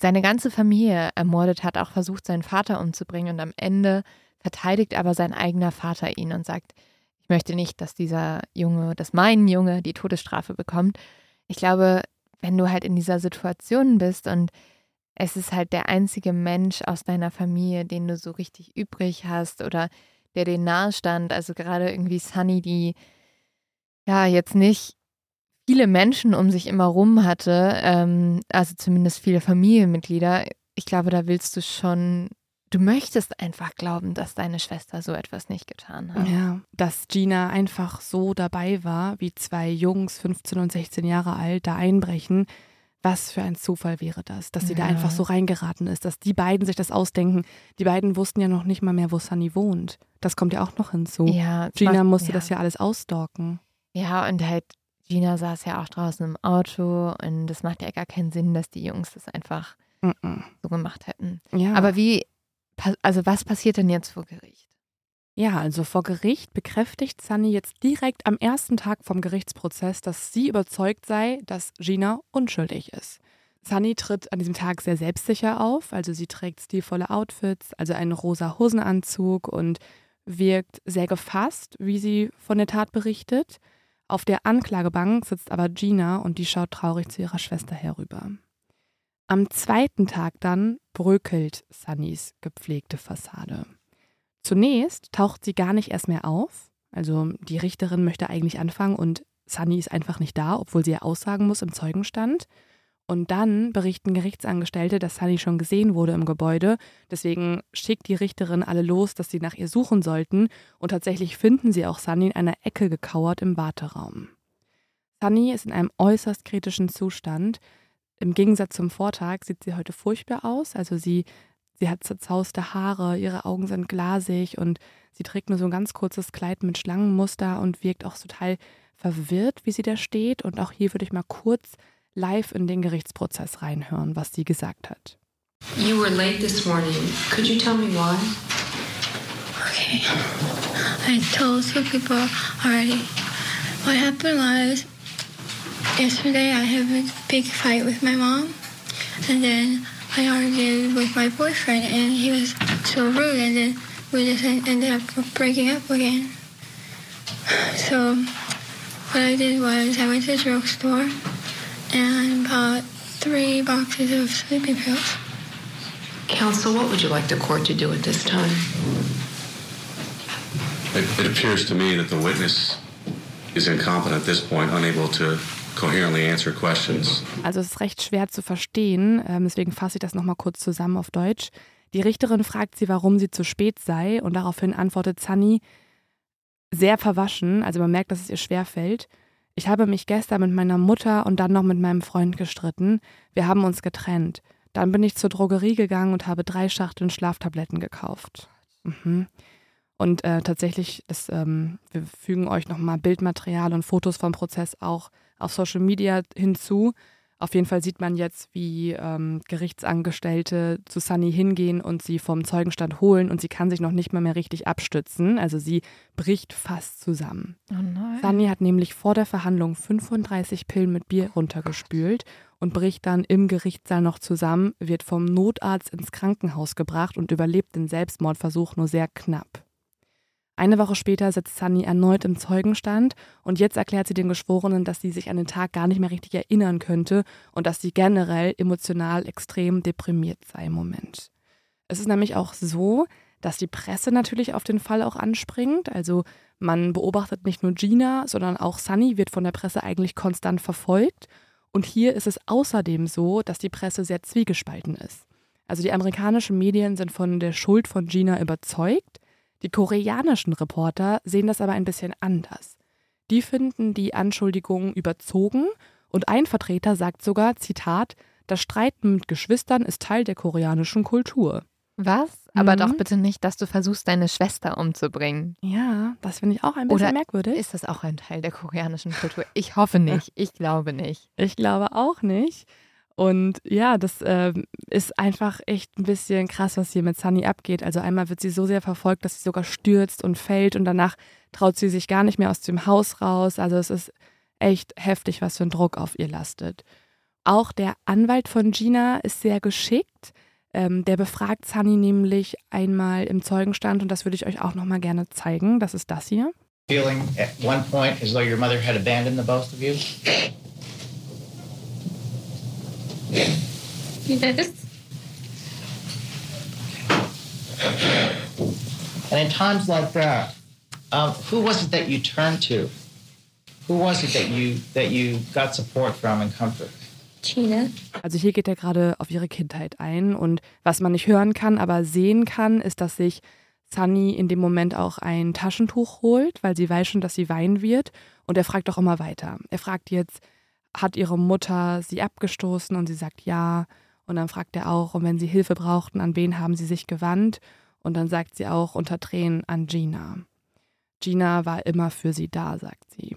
seine ganze Familie ermordet hat, auch versucht, seinen Vater umzubringen und am Ende verteidigt aber sein eigener Vater ihn und sagt, ich möchte nicht, dass dieser Junge, dass mein Junge die Todesstrafe bekommt. Ich glaube, wenn du halt in dieser Situation bist und es ist halt der einzige Mensch aus deiner Familie, den du so richtig übrig hast oder der dir nahe stand, also gerade irgendwie Sunny, die ja jetzt nicht viele Menschen um sich immer rum hatte, ähm, also zumindest viele Familienmitglieder, ich glaube, da willst du schon, du möchtest einfach glauben, dass deine Schwester so etwas nicht getan hat. Ja, dass Gina einfach so dabei war, wie zwei Jungs, 15 und 16 Jahre alt, da einbrechen. Was für ein Zufall wäre das, dass sie da Ja. einfach so reingeraten ist, dass die beiden sich das ausdenken. Die beiden wussten ja noch nicht mal mehr, wo Sunny wohnt. Das kommt ja auch noch hinzu. Ja, Gina musste ja. das ja alles ausstalken. Ja, und halt, Gina saß ja auch draußen im Auto und das macht ja gar keinen Sinn, dass die Jungs das einfach Mhm. so gemacht hätten. Ja. Aber wie, also was passiert denn jetzt vor Gericht? Ja, also vor Gericht bekräftigt Sunny jetzt direkt am ersten Tag vom Gerichtsprozess, dass sie überzeugt sei, dass Gina unschuldig ist. Sunny tritt an diesem Tag sehr selbstsicher auf, also sie trägt stilvolle Outfits, also einen rosa Hosenanzug und wirkt sehr gefasst, wie sie von der Tat berichtet. Auf der Anklagebank sitzt aber Gina und die schaut traurig zu ihrer Schwester herüber. Am zweiten Tag dann bröckelt Sunnys gepflegte Fassade. Zunächst taucht sie gar nicht erst mehr auf. Also die Richterin möchte eigentlich anfangen und Sunny ist einfach nicht da, obwohl sie ja aussagen muss im Zeugenstand. Und dann berichten Gerichtsangestellte, dass Sunny schon gesehen wurde im Gebäude. Deswegen schickt die Richterin alle los, dass sie nach ihr suchen sollten. Und tatsächlich finden sie auch Sunny in einer Ecke gekauert im Warteraum. Sunny ist in einem äußerst kritischen Zustand. Im Gegensatz zum Vortag sieht sie heute furchtbar aus. Also sie Sie hat zerzauste Haare, ihre Augen sind glasig und sie trägt nur so ein ganz kurzes Kleid mit Schlangenmuster und wirkt auch total verwirrt, wie sie da steht. Und auch hier würde ich mal kurz live in den Gerichtsprozess reinhören, was sie gesagt hat. You were late this morning. Could you tell me why? Okay. I told two people already. What happened was yesterday I had a big fight with my mom, and then I argued with my boyfriend, and he was so rude, and then we just ended up breaking up again. So what I did was I went to the drugstore and bought three boxes of sleeping pills. Counsel, what would you like the court to do at this time? It, it appears to me that the witness is incompetent at this point, unable to coherently answer questions. Also es ist recht schwer zu verstehen, ähm, deswegen fasse ich das nochmal kurz zusammen auf Deutsch. Die Richterin fragt sie, warum sie zu spät sei und daraufhin antwortet Sunny sehr verwaschen, also man merkt, dass es ihr schwer fällt. Ich habe mich gestern mit meiner Mutter und dann noch mit meinem Freund gestritten. Wir haben uns getrennt. Dann bin ich zur Drogerie gegangen und habe drei Schachteln Schlaftabletten gekauft. Mhm. Und äh, tatsächlich, das, ähm, wir fügen euch nochmal Bildmaterial und Fotos vom Prozess auch auf Social Media hinzu. Auf jeden Fall sieht man jetzt, wie ähm, Gerichtsangestellte zu Sunny hingehen und sie vom Zeugenstand holen und sie kann sich noch nicht mal mehr richtig abstützen. Also sie bricht fast zusammen. Oh. Sunny hat nämlich vor der Verhandlung 35 Pillen mit Bier runtergespült und bricht dann im Gerichtssaal noch zusammen, wird vom Notarzt ins Krankenhaus gebracht und überlebt den Selbstmordversuch nur sehr knapp. Eine Woche später sitzt Sunny erneut im Zeugenstand und jetzt erklärt sie den Geschworenen, dass sie sich an den Tag gar nicht mehr richtig erinnern könnte und dass sie generell emotional extrem deprimiert sei im Moment. Es ist nämlich auch so, dass die Presse natürlich auf den Fall auch anspringt. Also man beobachtet nicht nur Gina, sondern auch Sunny wird von der Presse eigentlich konstant verfolgt. Und hier ist es außerdem so, dass die Presse sehr zwiegespalten ist. Also die amerikanischen Medien sind von der Schuld von Gina überzeugt. Die koreanischen Reporter sehen das aber ein bisschen anders. Die finden die Anschuldigungen überzogen und ein Vertreter sagt sogar, Zitat, das Streiten mit Geschwistern ist Teil der koreanischen Kultur. Was? Aber Mhm. doch bitte nicht, dass du versuchst, deine Schwester umzubringen. Ja, das finde ich auch ein bisschen Oder merkwürdig. Ist das auch ein Teil der koreanischen Kultur? Ich hoffe nicht. Ich glaube nicht. Ich glaube auch nicht. Und ja, das ähm, ist einfach echt ein bisschen krass, was hier mit Sunny abgeht. Also einmal wird sie so sehr verfolgt, dass sie sogar stürzt und fällt und danach traut sie sich gar nicht mehr aus dem Haus raus. Also es ist echt heftig, was für ein Druck auf ihr lastet. Auch der Anwalt von Gina ist sehr geschickt. Ähm, der befragt Sunny nämlich einmal im Zeugenstand und das würde ich euch auch nochmal gerne zeigen. Das ist das hier. feeling at one point as though your mother had abandoned the both of you? Yes. And in times like that, um, who was it that you turned to? Who was it that you that you got support from and comfort? Gina. Also hier geht er gerade auf ihre Kindheit ein und was man nicht hören kann, aber sehen kann, ist, dass sich Sunny in dem Moment auch ein Taschentuch holt, weil sie weiß schon, dass sie weinen wird und er fragt auch immer weiter. Er fragt jetzt, hat ihre Mutter sie abgestoßen und sie sagt ja und dann fragt er auch, und wenn sie Hilfe brauchten, an wen haben sie sich gewandt und dann sagt sie auch unter Tränen an Gina. Gina war immer für sie da, sagt sie.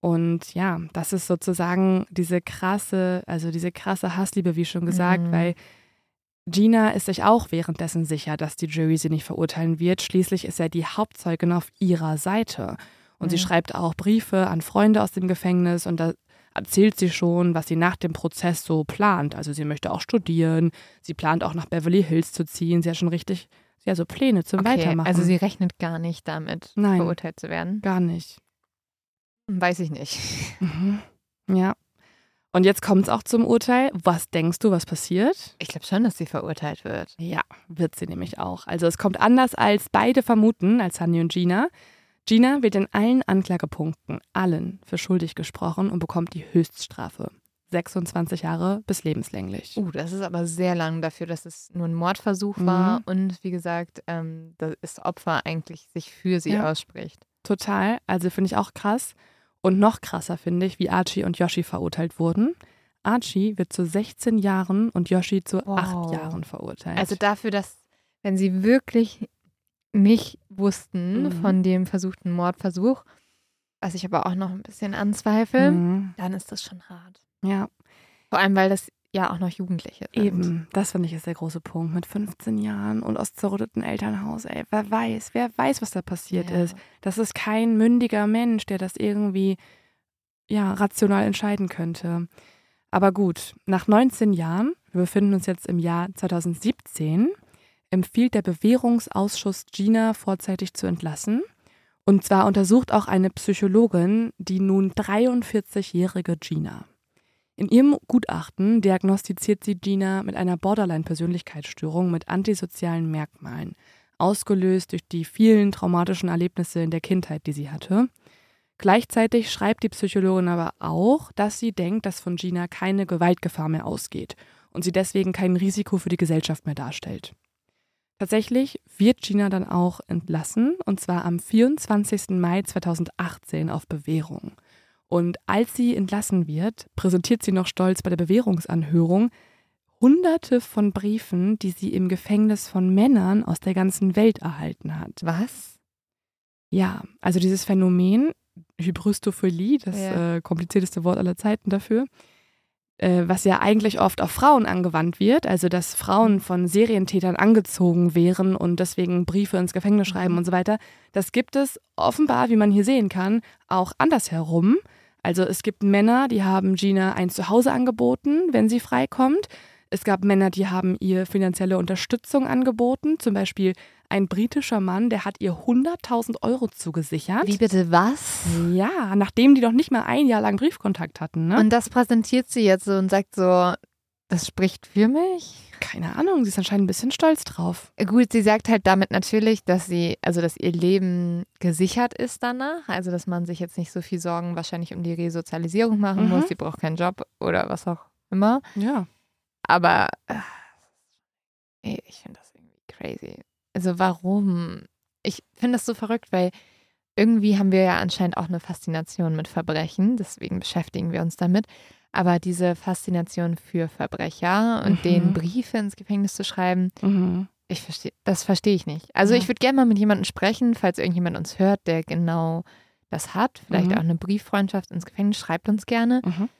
Und ja, das ist sozusagen diese krasse, also diese krasse Hassliebe, wie schon gesagt, Mhm. weil Gina ist sich auch währenddessen sicher, dass die Jury sie nicht verurteilen wird. Schließlich ist er die Hauptzeugin auf ihrer Seite. Und sie Mhm. schreibt auch Briefe an Freunde aus dem Gefängnis und da erzählt sie schon, was sie nach dem Prozess so plant. Also sie möchte auch studieren, sie plant auch nach Beverly Hills zu ziehen. Sie hat schon richtig, ja, so Pläne zum Okay, Weitermachen. also sie rechnet gar nicht damit, Nein. verurteilt zu werden. gar nicht. Weiß ich nicht. Mhm. Ja. Und jetzt kommt es auch zum Urteil. Was denkst du, was passiert? Ich glaube schon, dass sie verurteilt wird. Ja, wird sie nämlich auch. Also es kommt anders als beide vermuten, als Sunny und Gina. Gina wird in allen Anklagepunkten, allen, für schuldig gesprochen und bekommt die Höchststrafe. 26 Jahre bis lebenslänglich. Uh, das ist aber sehr lang dafür, dass es nur ein Mordversuch Mhm. war und wie gesagt, ähm, das Opfer eigentlich sich für sie Ja. ausspricht. Total. Also finde ich auch krass. Und noch krasser finde ich, wie Archie und Yoshi verurteilt wurden. Archie wird zu 16 Jahren und Yoshi zu Wow. 8 Jahren verurteilt. Also dafür, dass, wenn sie wirklich nicht wussten Mhm. von dem versuchten Mordversuch, was ich aber auch noch ein bisschen anzweifle, Mhm. dann ist das schon hart. Ja, Vor allem, weil das ja auch noch Jugendliche sind. Eben, das finde ich ist der große Punkt. Mit 15 Jahren und aus zerrütteten Elternhaus, ey, wer weiß, wer weiß, was da passiert Ja. ist. Das ist kein mündiger Mensch, der das irgendwie, ja, rational entscheiden könnte. Aber gut, nach 19 Jahren, wir befinden uns jetzt im Jahr 2017, empfiehlt der Bewährungsausschuss Gina vorzeitig zu entlassen. Und zwar untersucht auch eine Psychologin die nun 43-jährige Gina. In ihrem Gutachten diagnostiziert sie Gina mit einer Borderline-Persönlichkeitsstörung mit antisozialen Merkmalen, ausgelöst durch die vielen traumatischen Erlebnisse in der Kindheit, die sie hatte. Gleichzeitig schreibt die Psychologin aber auch, dass sie denkt, dass von Gina keine Gewaltgefahr mehr ausgeht und sie deswegen kein Risiko für die Gesellschaft mehr darstellt. Tatsächlich wird Gina dann auch entlassen, und zwar am 24. Mai 2018 auf Bewährung. Und als sie entlassen wird, präsentiert sie noch stolz bei der Bewährungsanhörung hunderte von Briefen, die sie im Gefängnis von Männern aus der ganzen Welt erhalten hat. Was? Ja, also dieses Phänomen, Hybristophilie, das Ja. äh, komplizierteste Wort aller Zeiten dafür, was ja eigentlich oft auf Frauen angewandt wird, also dass Frauen von Serientätern angezogen wären und deswegen Briefe ins Gefängnis schreiben Mhm. und so weiter, das gibt es offenbar, wie man hier sehen kann, auch andersherum. Also es gibt Männer, die haben Gina ein Zuhause angeboten, wenn sie freikommt. Es gab Männer, die haben ihr finanzielle Unterstützung angeboten. Zum Beispiel ein britischer Mann, der hat ihr 100.000 Euro zugesichert. Wie bitte was? Ja, nachdem die doch nicht mal ein Jahr lang Briefkontakt hatten. Ne? Und das präsentiert sie jetzt so und sagt so, das spricht für mich. Keine Ahnung, sie ist anscheinend ein bisschen stolz drauf. Gut, sie sagt halt damit natürlich, dass sie, also dass ihr Leben gesichert ist danach. Also dass man sich jetzt nicht so viel Sorgen wahrscheinlich um die Resozialisierung machen Mhm. muss. Sie braucht keinen Job oder was auch immer. Ja. Aber äh, ich finde das irgendwie crazy. Also warum? Ich finde das so verrückt, weil irgendwie haben wir ja anscheinend auch eine Faszination mit Verbrechen, deswegen beschäftigen wir uns damit. Aber diese Faszination für Verbrecher und Mhm. denen Briefe ins Gefängnis zu schreiben, Mhm. ich verstehe, das verstehe ich nicht. Also Ja. ich würde gerne mal mit jemandem sprechen, falls irgendjemand uns hört, der genau das hat. Vielleicht Mhm. auch eine Brieffreundschaft ins Gefängnis, schreibt uns gerne, Mhm.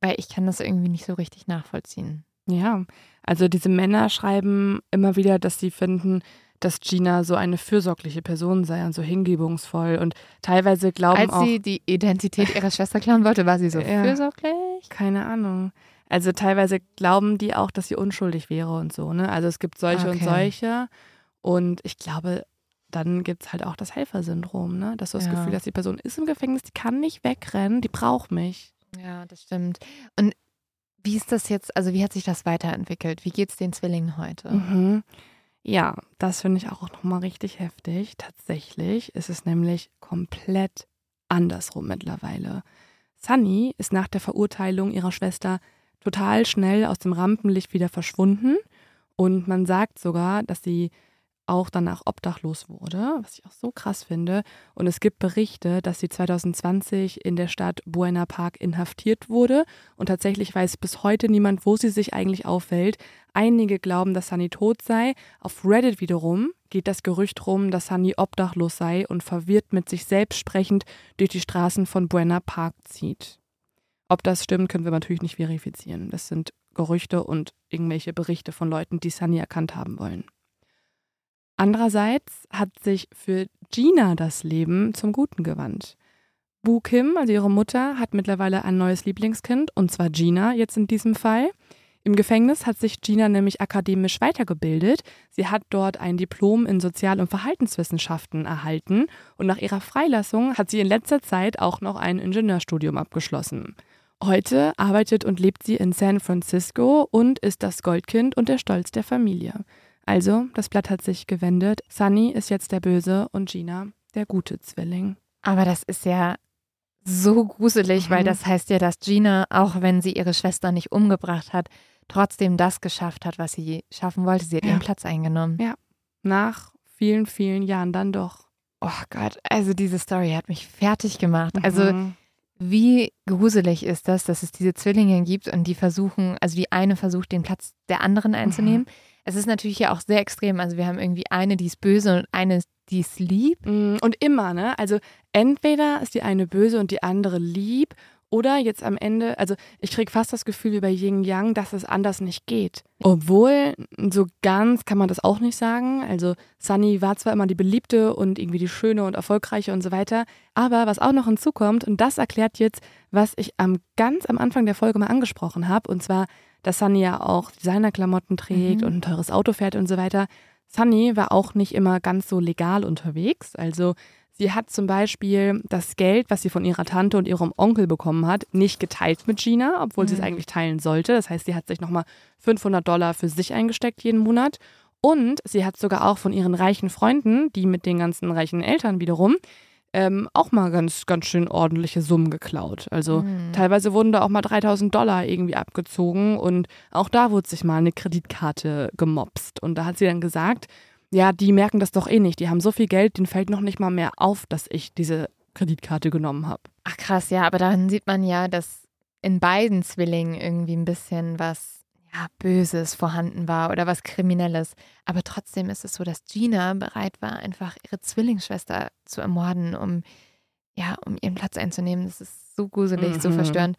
weil ich kann das irgendwie nicht so richtig nachvollziehen. Ja, also diese Männer schreiben immer wieder, dass sie finden, dass Gina so eine fürsorgliche Person sei und so hingebungsvoll und teilweise glauben Als auch, sie die Identität ihrer Schwester klauen wollte, war sie so Ja. fürsorglich. keine Ahnung. Also teilweise glauben die auch, dass sie unschuldig wäre und so, ne? Also es gibt solche und Okay. solche und ich glaube, dann gibt es halt auch das Helfersyndrom, ne? Dass du das Ja. Gefühl hast, die Person ist im Gefängnis, die kann nicht wegrennen, die braucht mich. Ja, das stimmt. Und wie ist das jetzt, also wie hat sich das weiterentwickelt? Wie geht's den Zwillingen heute? Mhm. Ja, das finde ich auch nochmal richtig heftig. Tatsächlich ist es nämlich komplett andersrum mittlerweile. Sunny ist nach der Verurteilung ihrer Schwester total schnell aus dem Rampenlicht wieder verschwunden und man sagt sogar, dass sie auch danach obdachlos wurde, was ich auch so krass finde. Und es gibt Berichte, dass sie 2020 in der Stadt Buena Park inhaftiert wurde. Und tatsächlich weiß bis heute niemand, wo sie sich eigentlich aufhält. Einige glauben, dass Sunny tot sei. Auf Reddit wiederum geht das Gerücht rum, dass Sunny obdachlos sei und verwirrt mit sich selbst sprechend durch die Straßen von Buena Park zieht. Ob das stimmt, können wir natürlich nicht verifizieren. Das sind Gerüchte und irgendwelche Berichte von Leuten, die Sunny erkannt haben wollen. Andererseits hat sich für Gina das Leben zum Guten gewandt. Bu Kim, also ihre Mutter, hat mittlerweile ein neues Lieblingskind, und zwar Gina jetzt in diesem Fall. Im Gefängnis hat sich Gina nämlich akademisch weitergebildet. Sie hat dort ein Diplom in Sozial- und Verhaltenswissenschaften erhalten und nach ihrer Freilassung hat sie in letzter Zeit auch noch ein Ingenieurstudium abgeschlossen. Heute arbeitet und lebt sie in San Francisco und ist das Goldkind und der Stolz der Familie. Also, das Blatt hat sich gewendet. Sunny ist jetzt der Böse und Gina der gute Zwilling. Aber das ist ja so gruselig, weil Mhm. das heißt ja, dass Gina, auch wenn sie ihre Schwester nicht umgebracht hat, trotzdem das geschafft hat, was sie schaffen wollte. Sie hat Ja. ihren Platz eingenommen. Ja. Nach vielen, vielen Jahren dann doch. Oh Gott, also diese Story hat mich fertig gemacht. Also Mhm. wie gruselig ist das, dass es diese Zwillinge gibt und die versuchen, also die eine versucht, den Platz der anderen einzunehmen. Es ist natürlich ja auch sehr extrem. Also wir haben irgendwie eine, die ist böse und eine, die ist lieb. Mm, Und immer, ne? Also entweder ist die eine böse und die andere lieb oder jetzt am Ende, also ich kriege fast das Gefühl wie bei Yin Yang, dass es anders nicht geht. Obwohl, so ganz kann man das auch nicht sagen. Also Sunny war zwar immer die Beliebte und irgendwie die Schöne und Erfolgreiche und so weiter, aber was auch noch hinzukommt, und das erklärt jetzt, was ich am ganz am Anfang der Folge mal angesprochen habe, und zwar, dass Sunny ja auch Designerklamotten trägt Mhm. und ein teures Auto fährt und so weiter. Sunny war auch nicht immer ganz so legal unterwegs. Also sie hat zum Beispiel das Geld, was sie von ihrer Tante und ihrem Onkel bekommen hat, nicht geteilt mit Gina, obwohl sie es Mhm. eigentlich teilen sollte. Das heißt, sie hat sich nochmal 500 Dollar für sich eingesteckt jeden Monat. Und sie hat sogar auch von ihren reichen Freunden, die mit den ganzen reichen Eltern wiederum, ähm, auch mal ganz, ganz schön ordentliche Summen geklaut. Also Mhm. teilweise wurden da auch mal 3000 Dollar irgendwie abgezogen und auch da wurde sich mal eine Kreditkarte gemopst. Und da hat sie dann gesagt, ja, die merken das doch eh nicht. Die haben so viel Geld, denen fällt noch nicht mal mehr auf, dass ich diese Kreditkarte genommen habe. Ach krass, ja, aber daran sieht man ja, dass in beiden Zwillingen irgendwie ein bisschen was ja, Böses vorhanden war oder was Kriminelles. Aber trotzdem ist es so, dass Gina bereit war, einfach ihre Zwillingsschwester zu ermorden, um ja, um ihren Platz einzunehmen. Das ist so gruselig, so Mhm. verstörend.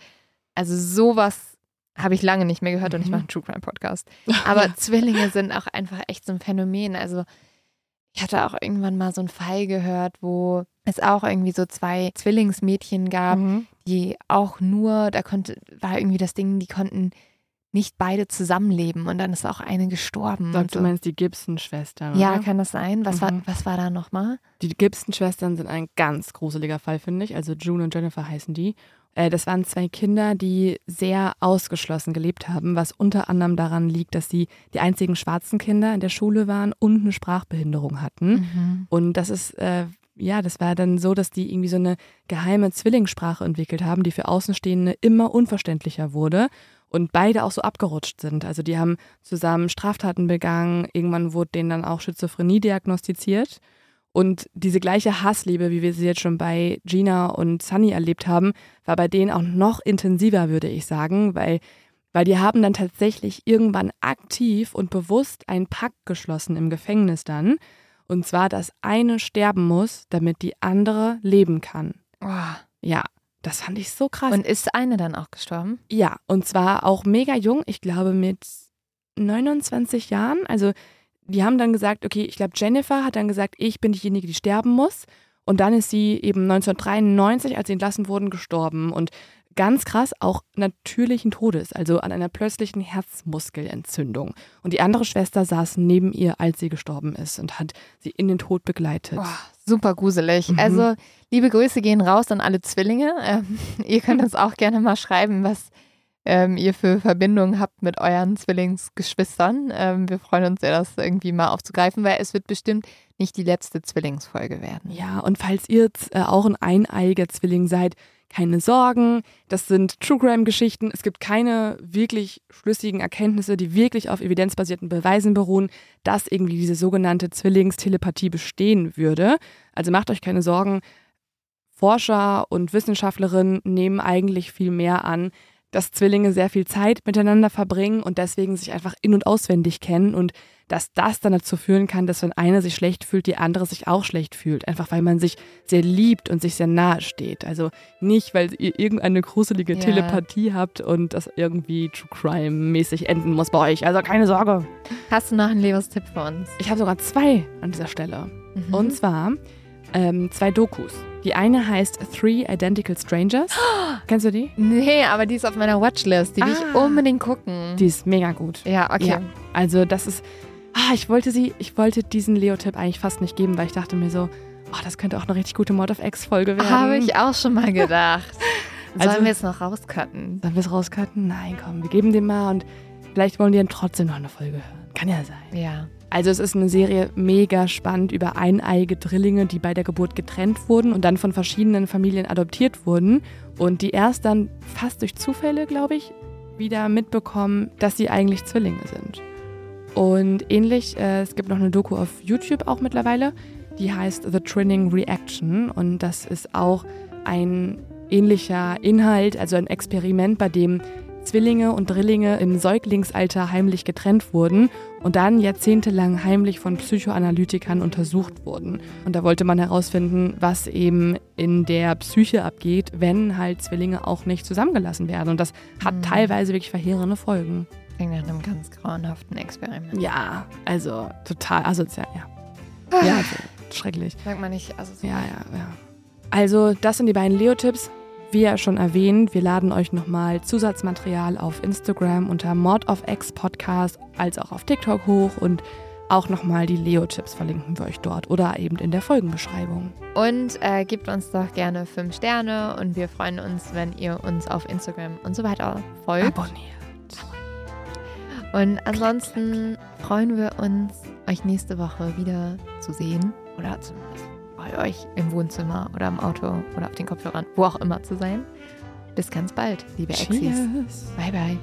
Also sowas habe ich lange nicht mehr gehört und ich Mhm. mache einen True Crime Podcast. Aber Zwillinge sind auch einfach echt so ein Phänomen. Also ich hatte auch irgendwann mal so einen Fall gehört, wo es auch irgendwie so zwei Zwillingsmädchen gab, Mhm. die auch nur, da konnte, war irgendwie das Ding, die konnten nicht beide zusammenleben und dann ist auch eine gestorben. Sag, und du so. meinst die Gibson-Schwestern, Ja, oder? kann das sein? Was, war, Mhm. was war da nochmal? Die Gibson-Schwestern sind ein ganz gruseliger Fall, finde ich. Also June und Jennifer heißen die. Äh, das waren zwei Kinder, die sehr ausgeschlossen gelebt haben, was unter anderem daran liegt, dass sie die einzigen schwarzen Kinder in der Schule waren und eine Sprachbehinderung hatten. Mhm. Und das ist, äh, ja, das war dann so, dass die irgendwie so eine geheime Zwillingssprache entwickelt haben, die für Außenstehende immer unverständlicher wurde und beide auch so abgerutscht sind. Also die haben zusammen Straftaten begangen, irgendwann wurde denen dann auch Schizophrenie diagnostiziert. Und diese gleiche Hassliebe, wie wir sie jetzt schon bei Gina und Sunny erlebt haben, war bei denen auch noch intensiver, würde ich sagen, weil, weil die haben dann tatsächlich irgendwann aktiv und bewusst einen Pakt geschlossen im Gefängnis dann. Und zwar, dass eine sterben muss, damit die andere leben kann. Oh. Ja, das fand ich so krass. Und ist eine dann auch gestorben? Ja, und zwar auch mega jung, ich glaube mit 29 Jahren. Also die haben dann gesagt, okay, ich glaube Jennifer hat dann gesagt, ich bin diejenige, die sterben muss. Und dann ist sie eben 1993, als sie entlassen wurden, gestorben. Und ganz krass auch natürlichen Todes, also an einer plötzlichen Herzmuskelentzündung. Und die andere Schwester saß neben ihr, als sie gestorben ist und hat sie in den Tod begleitet. Boah, super gruselig. Mhm. Also, liebe Grüße gehen raus an alle Zwillinge. Ähm, ihr könnt uns auch gerne mal schreiben, was ähm, ihr für Verbindungen habt mit euren Zwillingsgeschwistern. Ähm, wir freuen uns sehr, das irgendwie mal aufzugreifen, weil es wird bestimmt nicht die letzte Zwillingsfolge werden. Ja, und falls ihr jetzt äh, auch ein eineiiger Zwilling seid, keine Sorgen. Das sind True Crime-Geschichten. Es gibt keine wirklich schlüssigen Erkenntnisse, die wirklich auf evidenzbasierten Beweisen beruhen, dass irgendwie diese sogenannte Zwillingstelepathie bestehen würde. Also macht euch keine Sorgen. Forscher und Wissenschaftlerinnen nehmen eigentlich viel mehr an, dass Zwillinge sehr viel Zeit miteinander verbringen und deswegen sich einfach in- und auswendig kennen und dass das dann dazu führen kann, dass wenn eine sich schlecht fühlt, die andere sich auch schlecht fühlt. Einfach weil man sich sehr liebt und sich sehr nahe steht. Also nicht, weil ihr irgendeine gruselige Ja. Telepathie habt und das irgendwie True Crime-mäßig enden muss bei euch. Also keine Sorge. Hast du noch einen Leos-Tipp für uns? Ich habe sogar zwei an dieser Stelle. Mhm. Und zwar ähm, zwei Dokus. Die eine heißt Three Identical Strangers. Kennst du die? Nee, aber die ist auf meiner Watchlist. Die will ich Ah. unbedingt gucken. Die ist mega gut. ja, okay. Ja. Also das ist, ah, ich wollte sie, ich wollte diesen Leo-Tipp eigentlich fast nicht geben, weil ich dachte mir so, oh, das könnte auch eine richtig gute Mod of X-Folge werden. Habe ich auch schon mal gedacht. Sollen Also- wir es noch rauscutten? Sollen wir es rauscutten? Nein, komm, wir geben dem mal und vielleicht wollen die dann trotzdem noch eine Folge hören. Kann ja sein. Ja. Also es ist eine Serie mega spannend über eineiige Drillinge, die bei der Geburt getrennt wurden und dann von verschiedenen Familien adoptiert wurden und die erst dann fast durch Zufälle, glaube ich, wieder mitbekommen, dass sie eigentlich Zwillinge sind. Und ähnlich, äh, es gibt noch eine Doku auf YouTube auch mittlerweile, die heißt The Twinning Reaction und das ist auch ein ähnlicher Inhalt, also ein Experiment, bei dem Zwillinge und Drillinge im Säuglingsalter heimlich getrennt wurden und dann jahrzehntelang heimlich von Psychoanalytikern untersucht wurden. Und da wollte man herausfinden, was eben in der Psyche abgeht, wenn halt Zwillinge auch nicht zusammengelassen werden. Und das hat Mhm. teilweise wirklich verheerende Folgen. Klingt nach einem ganz grauenhaften Experiment. Ja, also total asozial, ja. Ja, also, schrecklich. Sagt man nicht, so. Ja, ja, ja. Also, das sind die beiden Leo-Tipps. Wie ja schon erwähnt, wir laden euch nochmal Zusatzmaterial auf Instagram unter Mord of X Podcast als auch auf TikTok hoch und auch nochmal die Leo-Tipps verlinken wir euch dort oder eben in der Folgenbeschreibung. Und äh, gebt uns doch gerne 5 Sterne und wir freuen uns, wenn ihr uns auf Instagram und so weiter folgt. Abonniert. Und ansonsten freuen wir uns, euch nächste Woche wieder zu sehen oder zumindest bei euch im Wohnzimmer oder im Auto oder auf den Kopfhörern, wo auch immer zu sein. Bis ganz bald, liebe Exis. Bye, bye.